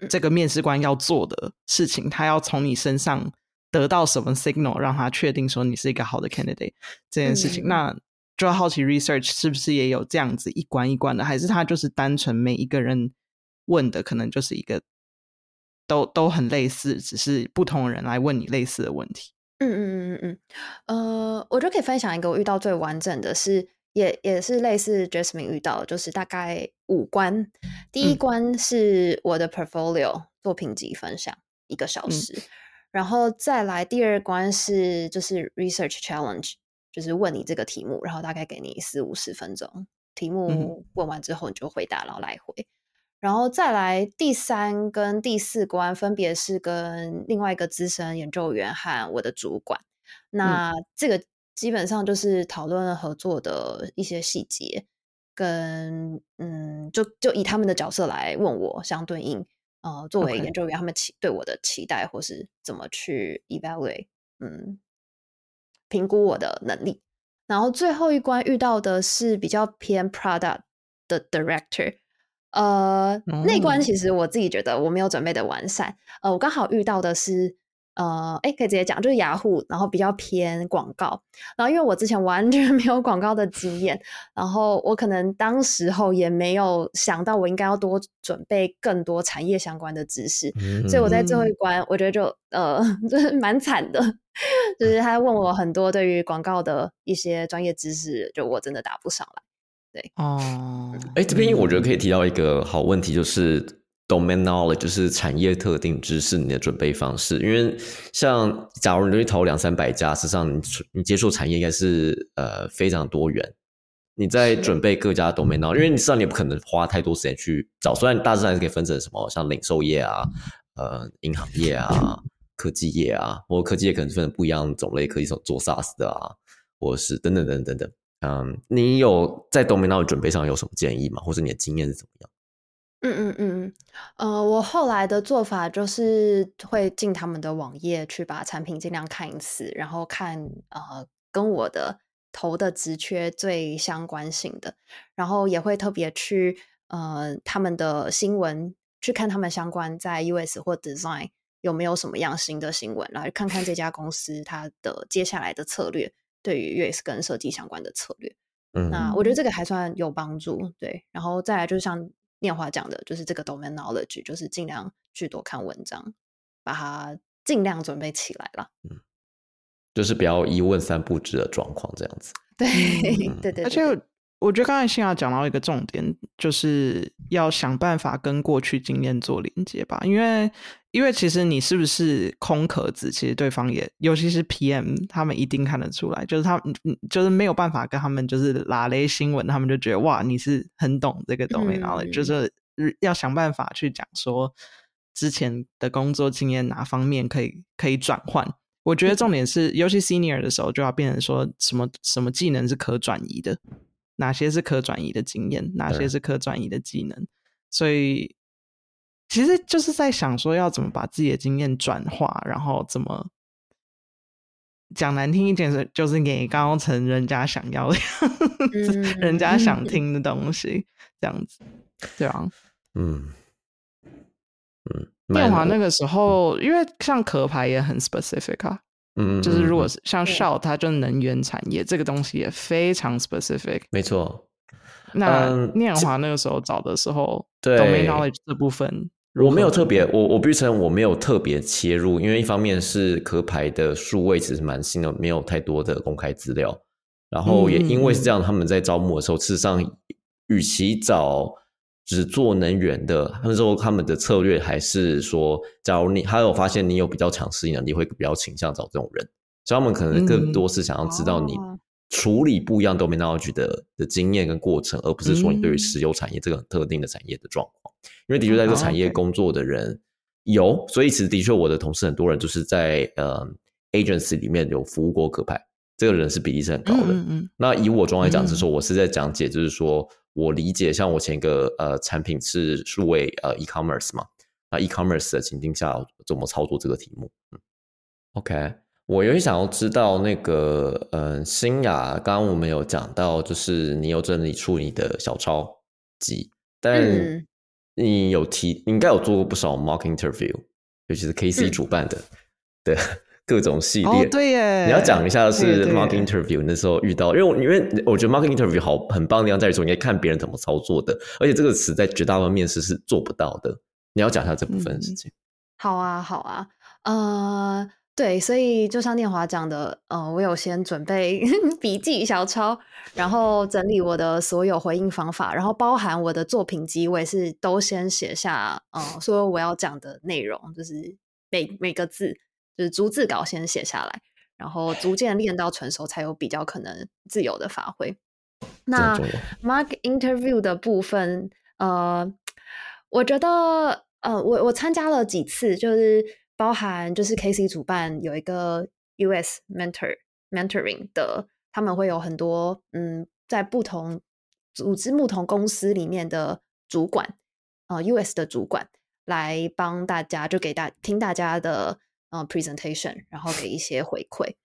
这个面试官要做的事情，他要从你身上得到什么 signal，让他确定说你是一个好的 candidate 这件事情。嗯那就要好奇 research 是不是也有这样子一关一关的，还是他就是单纯每一个人问的可能就是一个都都很类似，只是不同人来问你类似的问题。嗯嗯嗯嗯嗯，呃，我就可以分享一个我遇到最完整的是，也也是类似 Jasmine 遇到，就是大概五关。第一嗯关是我的 portfolio 作品集分享一个小嗯时，然后再来第二关是就是 research challenge，就是问你这个题目，然后大概给你四五十分钟，题目问完之后你就回答，然后来回。然后再来第三跟第四关，分别是跟另外一个资深研究员和我的主管。那这个基本上就是讨论合作的一些细节，跟嗯，就就以他们的角色来问我相对应，呃，作为研究员，他们期对我的期待或是怎么去 evaluate，嗯，评估我的能力。然后最后一关遇到的是比较偏 product 的 director，呃，那关哦其实我自己觉得我没有准备的完善。呃，我刚好遇到的是，呃，哎，可以直接讲，就是雅虎，然后比较偏广告。然后因为我之前完全 (laughs) 没有广告的经验，然后我可能当时候也没有想到我应该要多准备更多产业相关的知识，所以我在最后一关，我觉得就呃，(laughs) 就是蛮惨的，(laughs) 就是他问我很多对于广告的一些专业知识，就我真的答不上来。(laughs) 哦，哎，这边我觉得可以提到一个好问题，就是 domain knowledge，就是产业特定知识你的准备方式。因为像假如你去投两三百家，实际上你你接触产业应该是呃非常多元。你在准备各家 domain knowledge，因为你知道你不可能花太多时间去找，虽然大致上还是可以分成什么像零售业啊、呃银行业啊、(laughs) 科技业啊，或科技业可能分成不一样种类，可以做做 SaaS 的啊，或者是等等等等等等。嗯，你有在 domain knowledge 准备上有什么建议吗？或者你的经验是怎么样？嗯嗯嗯嗯，呃，我后来的做法就是会进他们的网页去把产品尽量看一次，然后看呃跟我的投的职缺最相关性的，然后也会特别去呃他们的新闻去看他们相关在 US 或 Design 有没有什么样新的新闻，然后看看这家公司它的接下来的策略对于 UX 跟设计相关的策略。嗯，那我觉得这个还算有帮助，对。然后再来就是像念华讲的，就是这个 domain knowledge，就是尽量去多看文章，把它尽量准备起来了。嗯就是不要一问三不知的状况这样子。(laughs) 对嗯对对，而且我觉得刚才新雅讲到一个重点，就是要想办法跟过去经验做连接吧，因为因为其实你是不是空壳子，其实对方也，尤其是 PM，他们一定看得出来，就是他嗯就是没有办法跟他们就是拉雷新闻，他们就觉得哇你是很懂这个 domain knowledge，、嗯就是要想办法去讲说之前的工作经验哪方面可以可以转换。我觉得重点是，尤其 senior 的时候，就要变成说什么什么技能是可转移的，哪些是可转移的经验，哪些是可转移的技能。所以其实就是在想说，要怎么把自己的经验转化，然后怎么讲难听一点是，就是给高层人家想要的样子，嗯人家想 (laughs) 听的东西，这样子，对啊。嗯嗯，电华蛮那个时候，因为像壳牌也很 specific 啊，嗯，就是如果嗯是像对。Shell，它就能源产业这个东西也非常 specific。没错，那嗯念华那个时候找的时候对，domain knowledge 这部分我没有特别，我我必须承认我没有特别切入，因为一方面是壳牌的数位其实蛮新的，没有太多的公开资料，然后也因为是这样，他们在招募的时候，事实上与其找只做能源的，他们说他们的策略还是说，假如你他有发现你有比较强适应能力，会比较倾向找这种人，所以他们可能更多是想要知道你哦。处理不一样 domain knowledge 的的经验跟过程，而不是说你对于嗯。石油产业这个很特定的产业的状况。因为的确在这个产业工作的人有，所以其实的确我的同事很多人就是在呃 agency 里面有服务过壳牌，这个人是比例是很高的。嗯嗯那以我状来讲，嗯。是说我是在讲解，就是说我理解，像我前一个呃产品是数位呃 e-commerce 嘛，那 e-commerce 的情境下怎么操作这个题目？嗯，OK，我有想要知道那个，嗯，新雅，刚刚我们有讲到，就是你有整理出你的小抄集，但你有提，你应该有做过不少 mock interview，尤其是 KC 主办的的各种系列。对耶，你要讲一下是 Mark Interview 那时候遇到，因为因为我觉得 Mark Interview 好很棒的地方在于说，你可以看别人怎么操作的，而且这个词在绝大部分面试是做不到的。你要讲一下这部分事情。好啊，好啊，呃。对，所以就像念华讲的，呃，我有先准备 (laughs) 笔记小抄，然后整理我的所有回应方法，然后包含我的作品集，我也是都先写下，呃，所有我要讲的内容，就是每每个字，就是逐字稿先写下来，然后逐渐练到成熟，才有比较可能自由的发挥。那 mark interview 的部分，呃，我觉得，呃，我我参加了几次，就是。包含就是 KC 主办有一个 US mentor mentoring 的，他们会有很多嗯，在不同组织、不同公司里面的主管呃 US 的主管来帮大家，就给大听大家的呃 presentation，然后给一些回馈。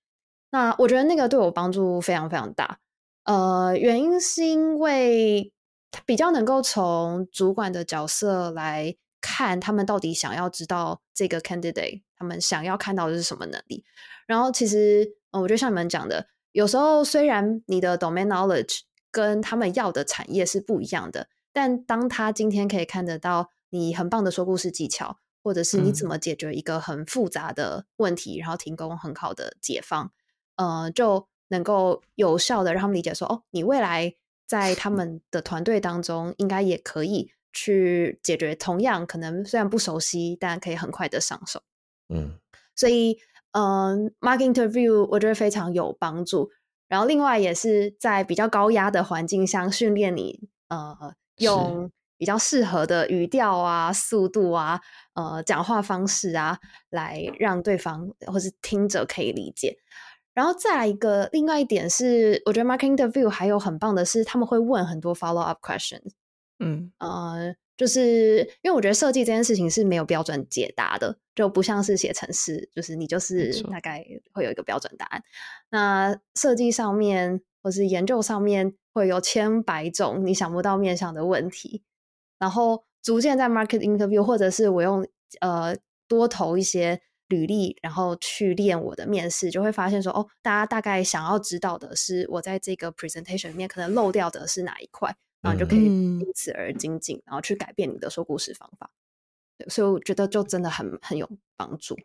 那我觉得那个对我帮助非常非常大。呃，原因是因为他比较能够从主管的角色来。看他们到底想要知道这个 candidate，他们想要看到的是什么能力。然后其实，嗯，我觉得像你们讲的，有时候虽然你的 domain knowledge 跟他们要的产业是不一样的，但当他今天可以看得到你很棒的说故事技巧，或者是你怎么解决一个很复杂的问题，然后提供很好的解放，呃，就能够有效的让他们理解说，哦，你未来在他们的团队当中应该也可以。去解决同样可能虽然不熟悉，但可以很快的上手。嗯，所以嗯，mark interview 我觉得非常有帮助。然后另外也是在比较高压的环境下训练你，呃，用比较适合的语调啊、速度啊、呃，讲话方式啊，来让对方或是听者可以理解。然后再来一个，另外一点是，我觉得 mark interview 还有很棒的是，他们会问很多 follow up questions。嗯呃，就是因为我觉得设计这件事情是没有标准解答的，就不像是写程式，就是你就是大概会有一个标准答案。那设计上面或是研究上面会有千百种你想不到面向的问题，然后逐渐在 market interview 或者是我用呃多投一些履历，然后去练我的面试，就会发现说哦，大家大概想要知道的是我在这个 presentation 里面可能漏掉的是哪一块。然后就可以因此而精进，然后去改变你的说故事方法。对，所以我觉得就真的很很有帮助。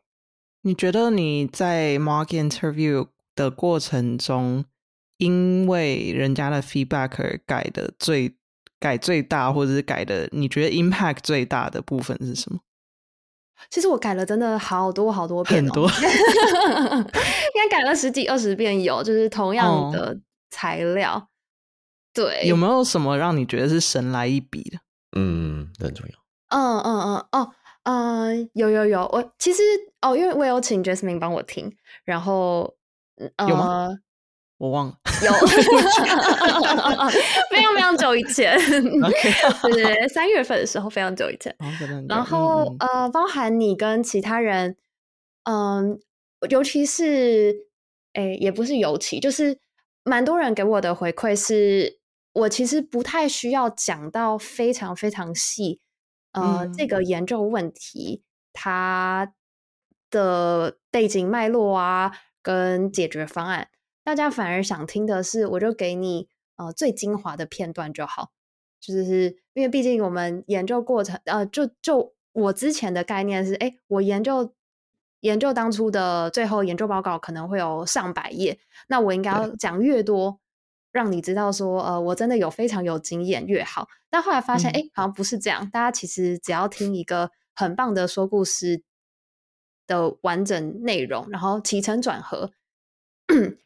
你觉得你在 market interview 的过程中，因为人家的 feedback 而改的最改最大，或者是改的你觉得 impact 最大的部分是什么？其实我改了真的好多好多遍，很多，(laughs) 应该改了十几二十遍有，就是同样的材料。对，有没有什么让你觉得是神来一笔的？嗯，很重要。嗯嗯嗯哦，嗯，有有有，我其实哦，因为我有请 Jasmine 帮我听，然后有吗？我忘了，有，(laughs) 非常非常久以前，对，三月份的时候非常久以前。然后呃，包含你跟其他人，嗯，尤其是哎，也不是尤其，就是蛮多人给我的回馈是。我其实不太需要讲到非常非常细，呃，这个研究问题它的背景脉络啊，跟解决方案，大家反而想听的是，我就给你呃最精华的片段就好，就是因为毕竟我们研究过程，呃，就就我之前的概念是，哎，我研究研究当初的最后研究报告可能会有上百页，那我应该要讲越多。让你知道说，呃，我真的有非常有经验越好。但后来发现，哎，好像不是这样。大家其实只要听一个很棒的说故事的完整内容，然后起承转合，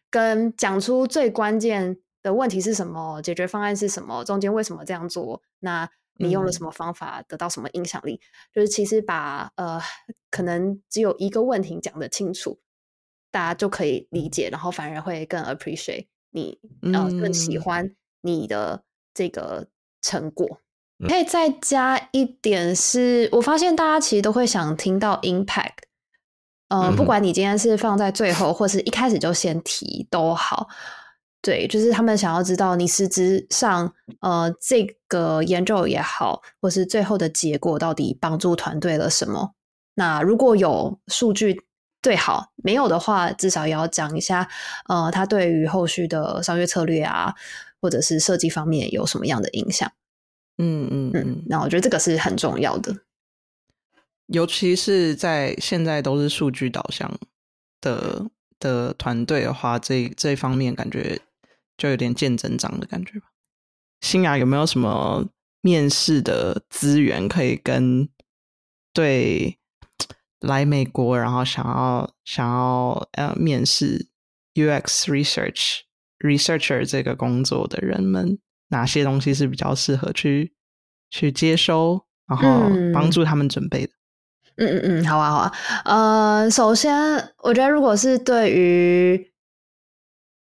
跟讲出最关键的问题是什么，解决方案是什么，中间为什么这样做，那你用了什么方法，得到什么影响力，就是其实把呃，可能只有一个问题讲得清楚，大家就可以理解，然后反而会更 appreciate。你呃更喜欢你的这个成果，可以再加一点是，我发现大家其实都会想听到 impact，呃，嗯不管你今天是放在最后，或是一开始就先提都好。对，就是他们想要知道你实质上，呃，这个研究也好，或是最后的结果到底帮助团队了什么。那如果有数据最好，没有的话，至少也要讲一下，呃，它对于后续的商业策略啊，或者是设计方面有什么样的影响。嗯嗯嗯嗯，，那我觉得这个是很重要的。尤其是在现在都是数据导向的的团队的话，这这方面感觉就有点见真章的感觉吧。新雅有没有什么面试的资源可以跟对来美国然后想要想要呃面试 UX research researcher 这个工作的人们，哪些东西是比较适合去去接收，然后嗯帮助他们准备的？嗯嗯嗯，好啊好啊。呃，首先，我觉得如果是对于，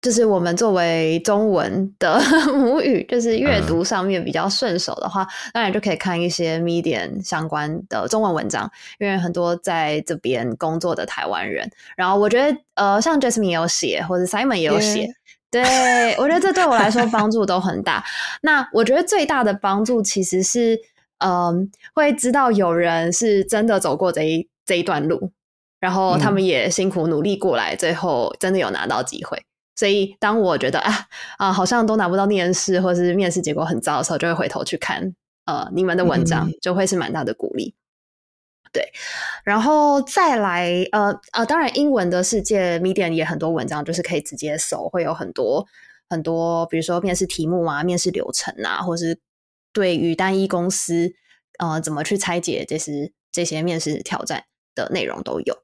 就是我们作为中文的 (laughs) 母语，就是阅读上面比较顺手的话，当然就可以看一些 Medium 相关的中文文章，因为很多在这边工作的台湾人。然后我觉得，呃，像 Jasmine 也有写，或者 Simon 也有写。对，我觉得这对我来说帮助都很大。那我觉得最大的帮助其实是，嗯，会知道有人是真的走过这一这一段路，然后他们也辛苦努力过来，最后真的有拿到机会。所以当我觉得啊啊，好像都拿不到面试，或是面试结果很糟的时候，就会回头去看呃你们的文章，嗯就会是蛮大的鼓励。对，然后再来，呃呃，当然，英文的世界 Medium 也很多文章，就是可以直接搜，会有很多很多，比如说面试题目啊、面试流程啊，或是对于单一公司呃怎么去拆解这些这些面试挑战的内容都有。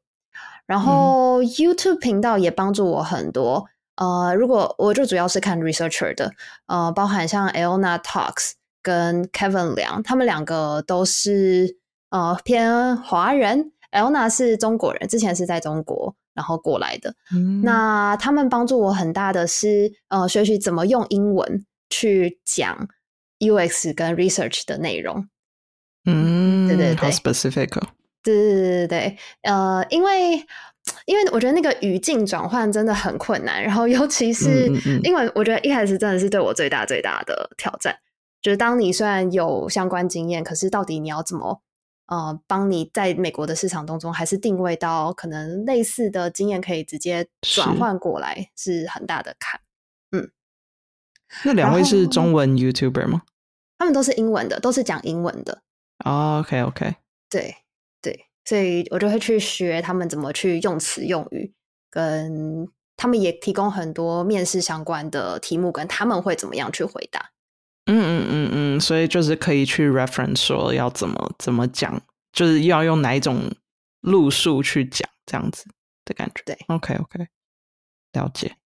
然后 YouTube 频道也帮助我很多，呃，如果我就主要是看 researcher 的，呃，包含像 Elna Talks 跟 Kevin 梁，他们两个都是呃偏华人，Elna 是中国人，之前是在中国然后过来的。嗯那他们帮助我很大的是，呃，学习怎么用英文去讲 UX 跟 research 的内容。嗯，对对对好 specific 哦。对对对对对，呃，因为因为我觉得那个语境转换真的很困难，然后尤其是嗯嗯嗯英文，我觉得一开始真的是对我最大最大的挑战，就是当你虽然有相关经验，可是到底你要怎么呃帮你在美国的市场当中，还是定位到可能类似的经验可以直接转换过来，是很大的坎。那两位是中文 YouTuber 吗？他们都是英文的，都是讲英文的，哦，OK OK，对对，所以我就会去学他们怎么去用词用语，跟他们也提供很多面试相关的题目，跟他们会怎么样去回答。嗯嗯嗯嗯，所以就是可以去 reference 说要怎么怎么讲，就是要用哪一种路数去讲，这样子的感觉。对，OK OK，了解。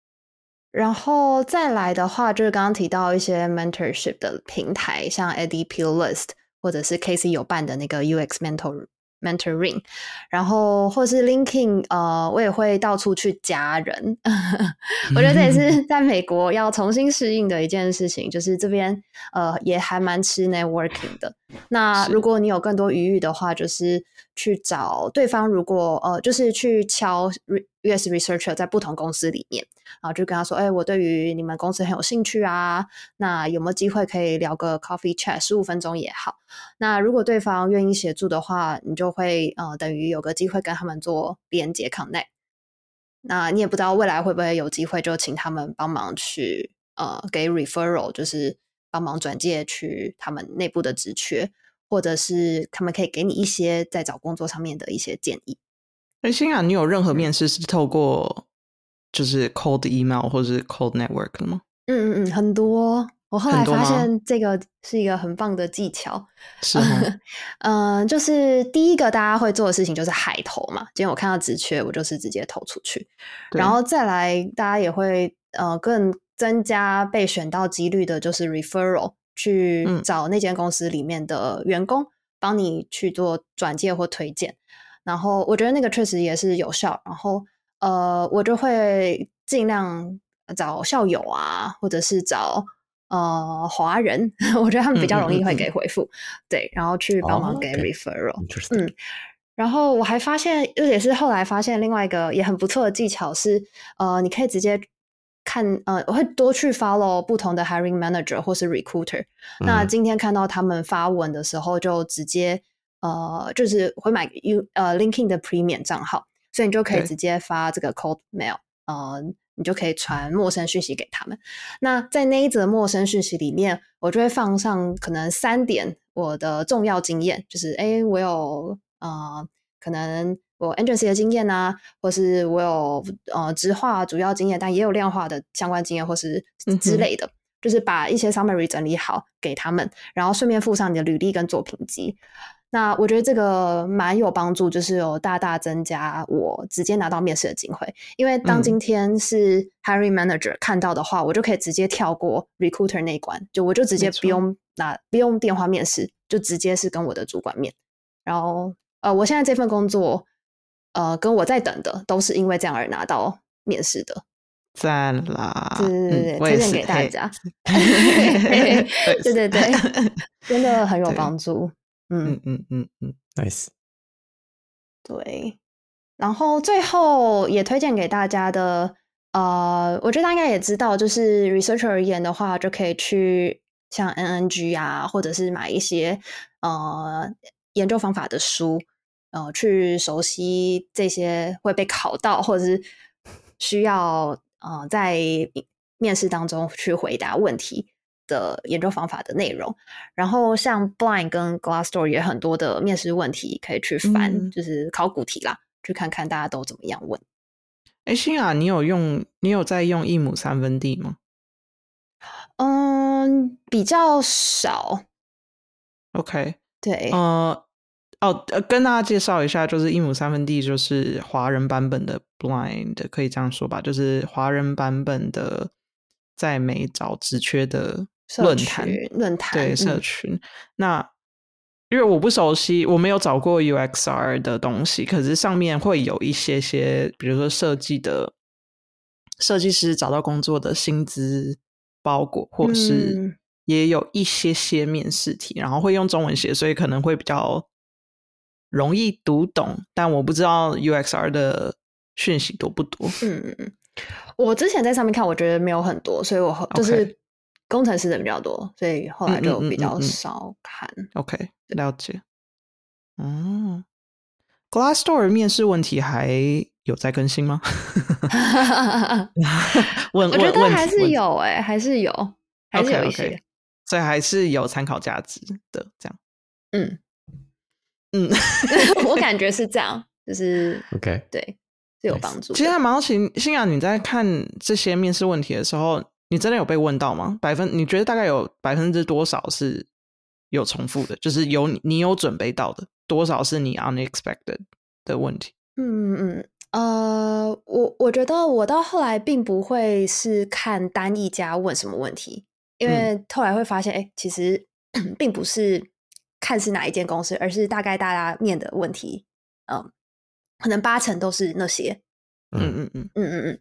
然后再来的话，就是刚刚提到一些 mentorship 的平台，像 Peel List 或者是 Casey 有办的那个 UX mentor mentoring，然后或是 LinkedIn，呃，我也会到处去加人。(laughs) 我觉得这也是在美国要重新适应的一件事情，就是这边呃也还蛮吃 networking 的。那如果你有更多余裕的话，就是去找对方，如果呃就是去敲 US researcher 在不同公司里面。然后就跟他说：“哎、我对于你们公司很有兴趣啊，那有没有机会可以聊个 coffee chat 十五分钟也好？那如果对方愿意协助的话，你就会呃等于有个机会跟他们做连接 connect。那你也不知道未来会不会有机会，就请他们帮忙去呃给 referral，就是帮忙转介去他们内部的职缺，或者是他们可以给你一些在找工作上面的一些建议。哎，欣雅，你有任何面试是透过就是 cold email 或是 cold network 的吗？嗯嗯嗯，很多。我后来发现这个是一个很棒的技巧。是吗？(laughs) 嗯，就是第一个大家会做的事情就是海投嘛。今天我看到职缺，我就是直接投出去。然后再来，大家也会呃更增加被选到几率的，就是 referral 去嗯找那间公司里面的员工帮你去做转介或推荐。然后我觉得那个确实也是有效。然后呃，我就会尽量找校友啊，或者是找呃华人，(laughs) 我觉得他们比较容易会给回复。对，然后去帮忙给 referral。嗯，然后我还发现，这也是后来发现另外一个也很不错的技巧是，呃，你可以直接看，呃，我会多去 follow 不同的 hiring manager 或是 recruiter。那今天看到他们发文的时候，就直接呃，就是会买 U 呃 LinkedIn 的 Premium 账号，所以你就可以直接发这个 cold mail，呃，你就可以传陌生讯息给他们。那在那一则陌生讯息里面，我就会放上可能三点我的重要经验，就是哎，我有。呃，可能我 agency 的经验呐，或是我有呃直化主要经验，但也有量化的相关经验，或是之类的，就是把一些 summary 整理好给他们，然后顺便附上你的履历跟作品集。那我觉得这个蛮有帮助，就是有大大增加我直接拿到面试的机会。因为当今天是 hiring manager 看到的话，我就可以直接跳过 recruiter 那一关，就我就直接不用拿不用电话面试，就直接是跟我的主管面，然后。呃，我现在这份工作，呃，跟我在等的都是因为这样而拿到面试的，赞啦！对对对对，推荐给大家。(laughs) 对对对，(laughs) 真的很有帮助。嗯嗯嗯嗯，nice。对，然后最后也推荐给大家的，呃，我觉得大家应该也知道，就是 researcher 而言的话，就可以去像 NNG 啊，或者是买一些呃研究方法的书。呃，去熟悉这些会被考到，或者是需要呃在面试当中去回答问题的研究方法的内容。然后像 Blind 跟 Glassdoor 也很多的面试问题可以去翻，就是考古题啦，去看看大家都怎么样问。哎，新雅，你有用你有在用一亩三分地吗？嗯，比较少。OK，对，呃。哦，呃，跟大家介绍一下，就是一亩三分地，就是华人版本的 Blind，可以这样说吧，就是华人版本的在美找职缺的论坛，论坛对社群。那因为我不熟悉，我没有找过 UXR 的东西，可是上面会有一些些，比如说设计的设计师找到工作的薪资包裹，或是也有一些些面试题，然后会用中文写，所以可能会比较。容易读懂，但我不知道 UXR 的讯息多不多。嗯嗯嗯，我之前在上面看，我觉得没有很多，所以我就是工程师人比较多，所以后来就比较少看。OK，了解。嗯，Glassdoor 面试问题还有在更新吗？问，我觉得还是有，哎，还是有，还是有一些，所以还是有参考价值的。这样，嗯。嗯，(laughs) 我感觉是这样，就是 OK，对，是有帮助。其实还蛮好奇，新雅，你在看这些面试问题的时候，你真的有被问到吗？百分，你觉得大概有百分之多少是有重复的？就是有你有准备到的，多少是你 unexpected 的问题？嗯嗯呃，我我觉得我到后来并不会是看单一家问什么问题，因为后来会发现，哎，其实 (clears throat) 并不是。看是哪一间公司，而是大概大家面的问题，嗯，可能八成都是那些，嗯。嗯。嗯嗯嗯嗯，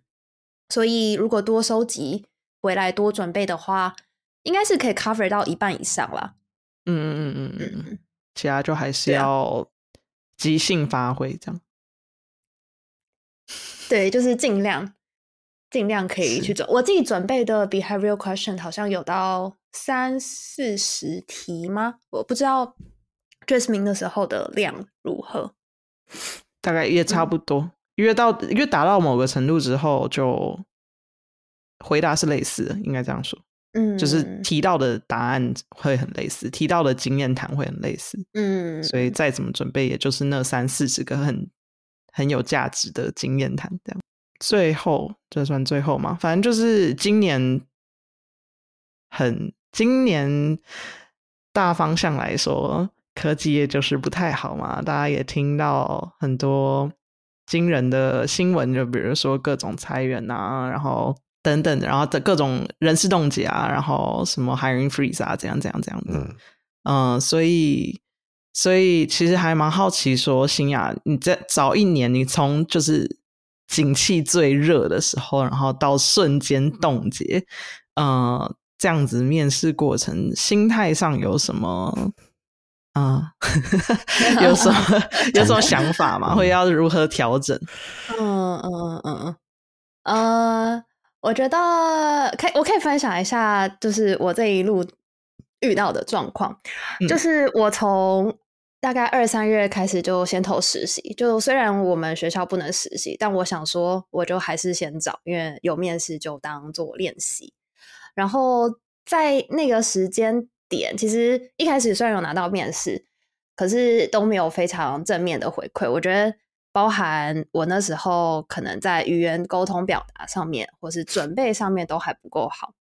所以如果多收集回来多准备的话，应该是可以 cover 到一半以上了。嗯嗯嗯嗯嗯嗯，其他就还是要即兴发挥这样。对，就是尽量尽量可以去准。我自己准备的 behavioral question 好像有到。三四十题吗？我不知道 Jasmine 的时候的量如何，大概也差不多。越到越达到某个程度之后，就回答是类似的，应该这样说。嗯，就是提到的答案会很类似，提到的经验谈会很类似。嗯，所以再怎么准备，也就是那三四十个很很有价值的经验谈这样。最后，这算最后吗？反正就是今年很。今年大方向来说，科技业就是不太好嘛。大家也听到很多惊人的新闻，就比如说各种裁员啊，然后等等，然后的各种人事冻结啊，然后什么 hiring freeze 啊，怎样怎样怎样的。嗯，所以所以其实还蛮好奇，说新雅，你在早一年，你从就是景气最热的时候，然后到瞬间冻结，嗯。这样子面试过程，心态上有什么啊，(laughs) 有什么 (laughs) 有什么想法吗？会要如何调整？嗯嗯嗯嗯，呃，我觉得可以，我可以分享一下，就是我这一路遇到的状况，就是我从大概二三月开始就先投实习，就虽然我们学校不能实习，但我想说我就还是先找，因为有面试就当做练习。然后在那个时间点，其实一开始虽然有拿到面试，可是都没有非常正面的回馈。我觉得。包含我那时候可能在语言沟通表达上面，或是准备上面都还不够好，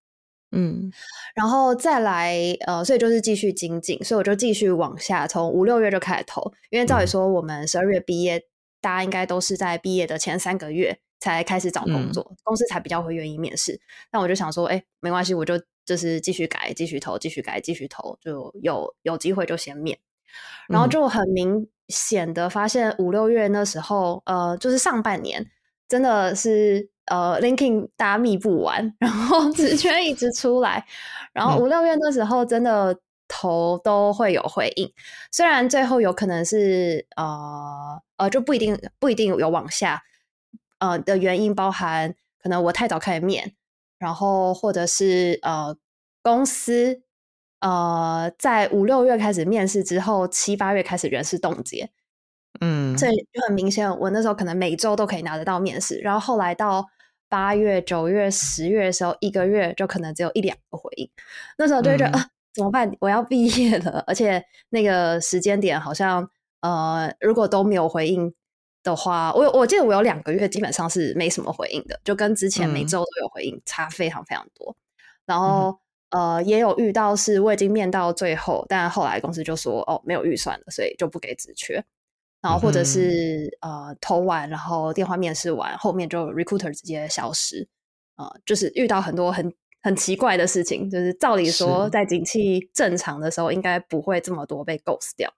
嗯，然后再来呃，所以就是继续精进，所以我就继续往下，从五六月就开始投，因为照理说我们十二月毕业，大家应该都是在毕业的前三个月才开始找工作，公司才比较会愿意面试。那我就想说，哎，没关系，我就就是继续改，继续投，继续改，继续投，就有有机会就先面，然后就很明。显的发现五六月那时候，呃，就是上半年真的是呃，linking 大家密不完，然后 (laughs) 职缺一直出来，然后五六月那时候真的头都会有回应，虽然最后有可能是呃呃就不一定不一定有往下，呃的原因包含可能我太早开始面，然后或者是呃公司。呃，在五六月开始面试之后，七八月开始人事冻结，嗯，所以就很明显，我那时候可能每周都可以拿得到面试，然后后来到八月、九月、十月的时候，一个月就可能只有一两个回应，那时候就会觉得啊，怎么办？我要毕业了，而且那个时间点好像呃，如果都没有回应的话，我我记得我有两个月基本上是没什么回应的，就跟之前每周都有回应差非常非常多，然后。呃，也有遇到是我已经面到最后，但后来公司就说哦没有预算了，所以就不给职缺。然后或者是呃投完，然后电话面试完，后面就 recruiter 直接消失。呃，就是遇到很多很很奇怪的事情，就是照理说在景气正常的时候，应该不会这么多被 ghost 掉。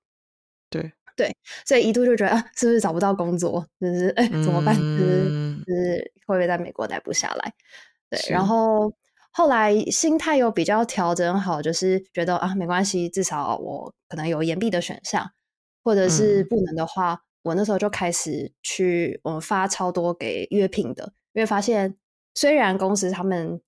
对对，所以一度就觉得啊，是不是找不到工作？就是哎怎么办？就是就是会不会在美国待不下来？对，然后。后来心态又比较调整好，就是觉得啊，没关系，至少我可能有延毕的选项，或者是不能的话，我那时候就开始去我们发超多给约聘的，因为发现虽然公司他们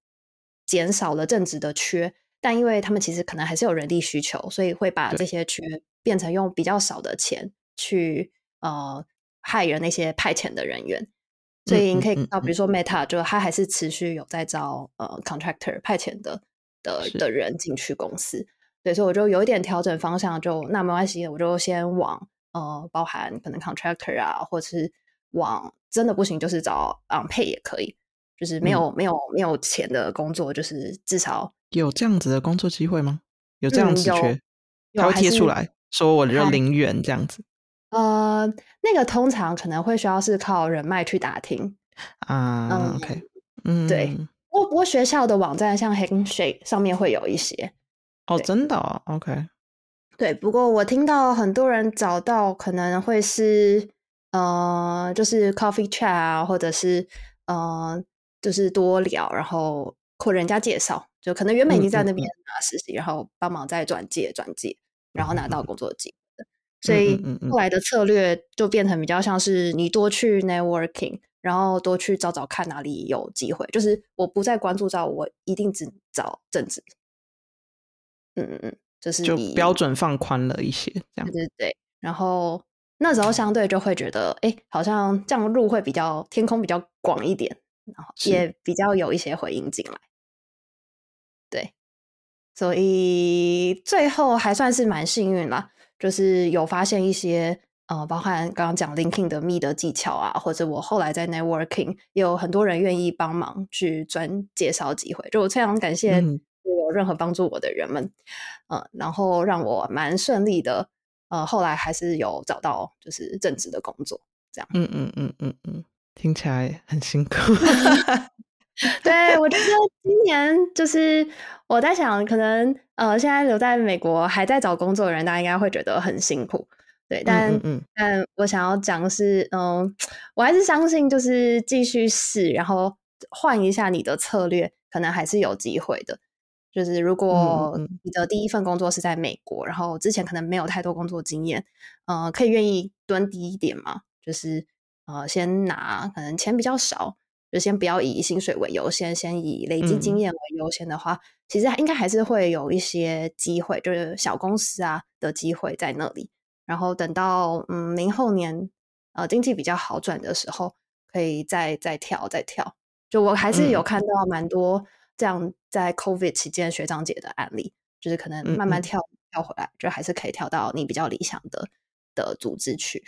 减少了正职的缺，但因为他们其实可能还是有人力需求，所以会把这些缺变成用比较少的钱去呃害人那些派遣的人员。所以你可以看到，比如说 Meta，就他还是持续有在招呃 contractor 派遣的的的人进去公司。对，所以我就有一点调整方向，就那没关系，我就先往呃包含可能 contractor 啊，或者是往真的不行，就是找 on pay 也可以，就是没有没有没有钱的工作，就是至少有这样子的工作机会吗？有这样子缺，他会贴出来说我就零元这样子。呃，那个通常可能会需要是靠人脉去打听啊。OK，嗯，对。不过不过学校的网站像 Handshake 上面会有一些哦，真的哦。OK，对。不过我听到很多人找到可能会是呃，就是 Coffee Chat 啊，或者是呃，就是多聊，然后或人家介绍，就可能原本已经在那边拿实习，然后帮忙再转介转介，然后拿到工作机。所以后来的策略就变成比较像是你多去 networking，然后多去找找看哪里有机会。就是我不再关注到我一定只找正职，嗯嗯嗯，就是就标准放宽了一些，这样对对。然后那时候相对就会觉得，哎，好像这样路会比较天空比较广一点，然后也比较有一些回应进来。对，所以最后还算是蛮幸运啦。就是有发现一些呃，包含刚刚讲 linking 的密的技巧啊，或者我后来在 networking 也有很多人愿意帮忙去专介绍机会，就我非常感谢有任何帮助我的人们，嗯，然后让我蛮顺利的，呃，后来还是有找到就是正职的工作，这样，嗯嗯嗯嗯嗯，听起来很辛苦。(laughs) (laughs) 对，我觉得今年就是我在想，可能呃，现在留在美国还在找工作的人，大家应该会觉得很辛苦。对，但嗯但我想要讲的是，嗯，我还是相信，就是继续试，然后换一下你的策略，可能还是有机会的。就是如果你的第一份工作是在美国，然后之前可能没有太多工作经验，呃，可以愿意蹲低一点嘛？就是呃，先拿可能钱比较少，就先不要以薪水为优先，先以累积经验为优先的话，其实应该还是会有一些机会，就是小公司啊的机会在那里。然后等到嗯明后年呃经济比较好转的时候，可以再再跳再跳。就我还是有看到蛮多。这样在 COVID 期间学长姐的案例，就是可能慢慢跳跳回来，就还是可以跳到你比较理想的的组织去。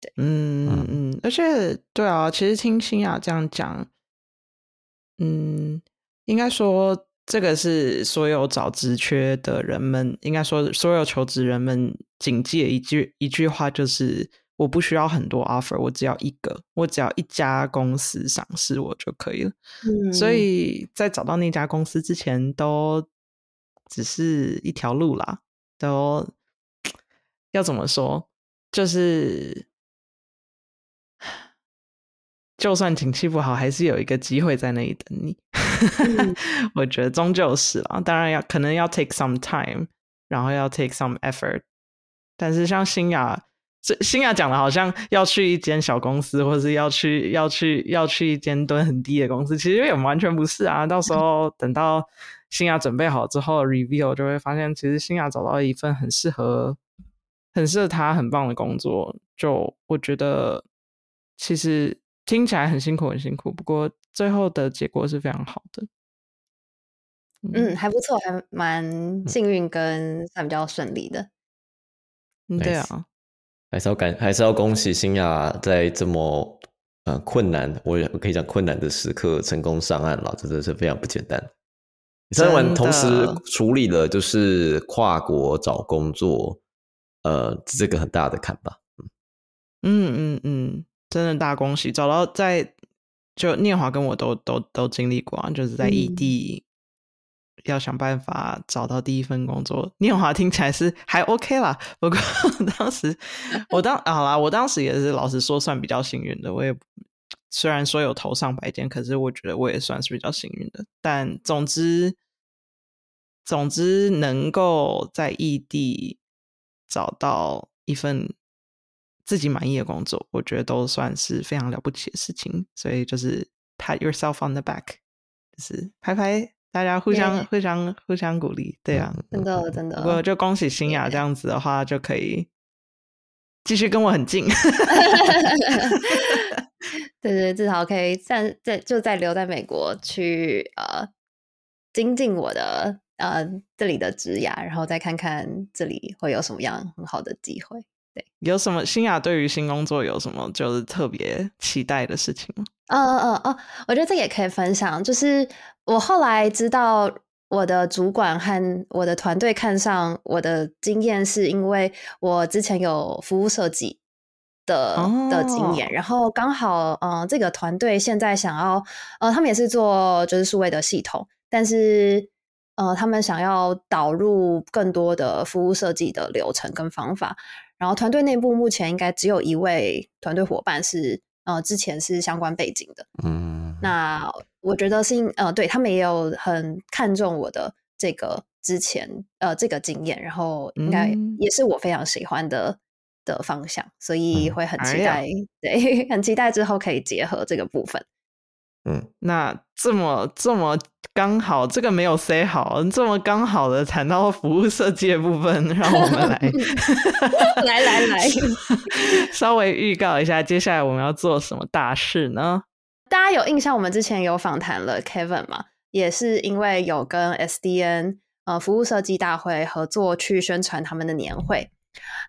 对，嗯嗯，而且对啊，其实听新雅这样讲，嗯，应该说这个是所有找职缺的人们，应该说所有求职人们谨记的一句一句话就是。我不需要很多 offer，我只要一个，我只要一家公司赏识我就可以了。嗯，所以在找到那家公司之前，都只是一条路啦。都要怎么说？就是就算景气不好，还是有一个机会在那里等你。(laughs) 我觉得终究是啦，当然要可能要 take some time，然后要 take some effort。但是像新雅。新新亚讲的好像要去一间小公司，或是要去要去要去一间蹲很低的公司，其实也完全不是啊。到时候 (laughs) 等到新亚准备好之后，review 就会发现，其实新亚找到一份很适合、很适合他、很棒的工作。就我觉得，其实听起来很辛苦，很辛苦，不过最后的结果是非常好的。嗯，还不错，还蛮幸运，跟算比较顺利的。嗯，对啊。还是要感，还是要恭喜新亚在这么呃困难，我我可以讲困难的时刻成功上岸了，真的是非常不简单。上完同时处理了就是跨国找工作，呃，这个很大的坎吧。嗯嗯嗯，真的大恭喜，找到在就念华跟我都都都经历过啊，就是在异地。要想办法找到第一份工作，念华听起来是还 OK 啦。不过当时我当 (laughs) 好啦，我当时也是老实说算比较幸运的。我也虽然说有投上百件，可是我觉得我也算是比较幸运的。但总之，总之能够在异地找到一份自己满意的工作，我觉得都算是非常了不起的事情。所以就是 pat yourself on the back，就是拍拍。大家互相互相互相鼓励，对啊，真的真的。不过就恭喜新雅这样子的话，就可以继续跟我很近。(laughs) (laughs) 对对，至少可以暂在就在留在美国去呃精进我的呃这里的职涯，然后再看看这里会有什么样很好的机会。对，有什么新雅对于新工作有什么就是特别期待的事情吗？嗯嗯嗯哦，我觉得这也可以分享。就是我后来知道，我的主管和我的团队看上我的经验，是因为我之前有服务设计的的经验。然后刚好，嗯，这个团队现在想要，呃，他们也是做就是数位的系统，但是，呃，他们想要导入更多的服务设计的流程跟方法。然后团队内部目前应该只有一位团队伙伴是呃之前是相关背景的，嗯，那我觉得是呃对他们也有很看重我的这个之前呃这个经验，然后应该也是我非常喜欢的的方向，所以会很期待，对，(laughs) 很期待之后可以结合这个部分。嗯，那这么这么刚好，这个没有 say 好，这么刚好的谈到服务设计的部分，让我们来来 (laughs) 来 (laughs) 来，稍微预告一下，接下来我们要做什么大事呢？大家有印象，我们之前有访谈了 Kevin 嘛？也是因为有跟 SDN 呃服务设计大会合作去宣传他们的年会，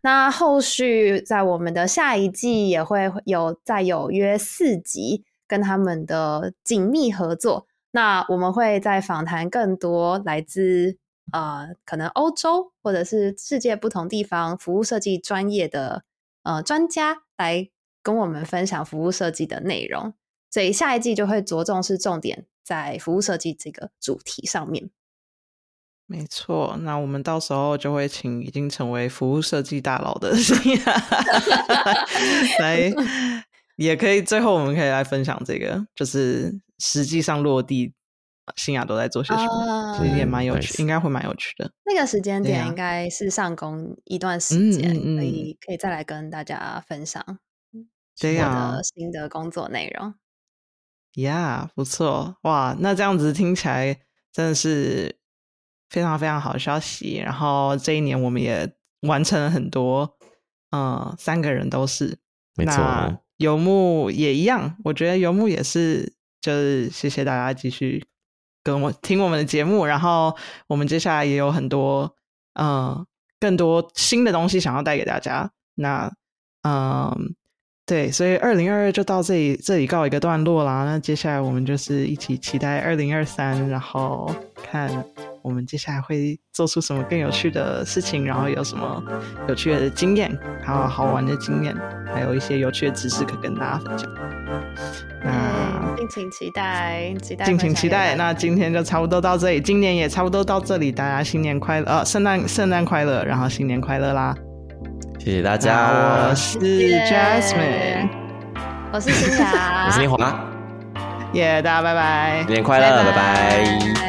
那后续在我们的下一季也会有再有约四集。跟他们的紧密合作，那我们会在访谈更多来自呃可能欧洲或者是世界不同地方服务设计专业的呃专家来跟我们分享服务设计的内容，所以下一季就会着重是重点在服务设计这个主题上面。没错，那我们到时候就会请已经成为服务设计大佬的 (laughs) 新亚 (laughs) 来。也可以，最后我们可以来分享这个，就是实际上落地新雅都在做些什么，其实也蛮有趣，应该会蛮有趣的。那个时间点应该是上工一段时间，可以可以再来跟大家分享这样的新的工作内容。呀，不错哇！那这样子听起来真的是非常非常好的消息。然后这一年我们也完成了很多，嗯，三个人都是。没错，游牧也一样。我觉得游牧也是，就是谢谢大家继续跟我听我们的节目。然后我们接下来也有很多，嗯，更多新的东西想要带给大家。那，嗯。对，所以二零二二就到这里，这里告一个段落啦。那接下来我们就是一起期待二零二三，然后看我们接下来会做出什么更有趣的事情，然后有什么有趣的经验，还有好玩的经验，还有一些有趣的知识可跟大家分享。那敬请期待，期待，敬请期待。那今天就差不多到这里，今年也差不多到这里，大家新年快乐，呃，圣诞圣诞快乐，然后新年快乐啦！谢谢大家，我是 Jasmine，我是新霞，(laughs) 我是林华，(laughs) 耶，大家拜拜，新年快乐，拜拜。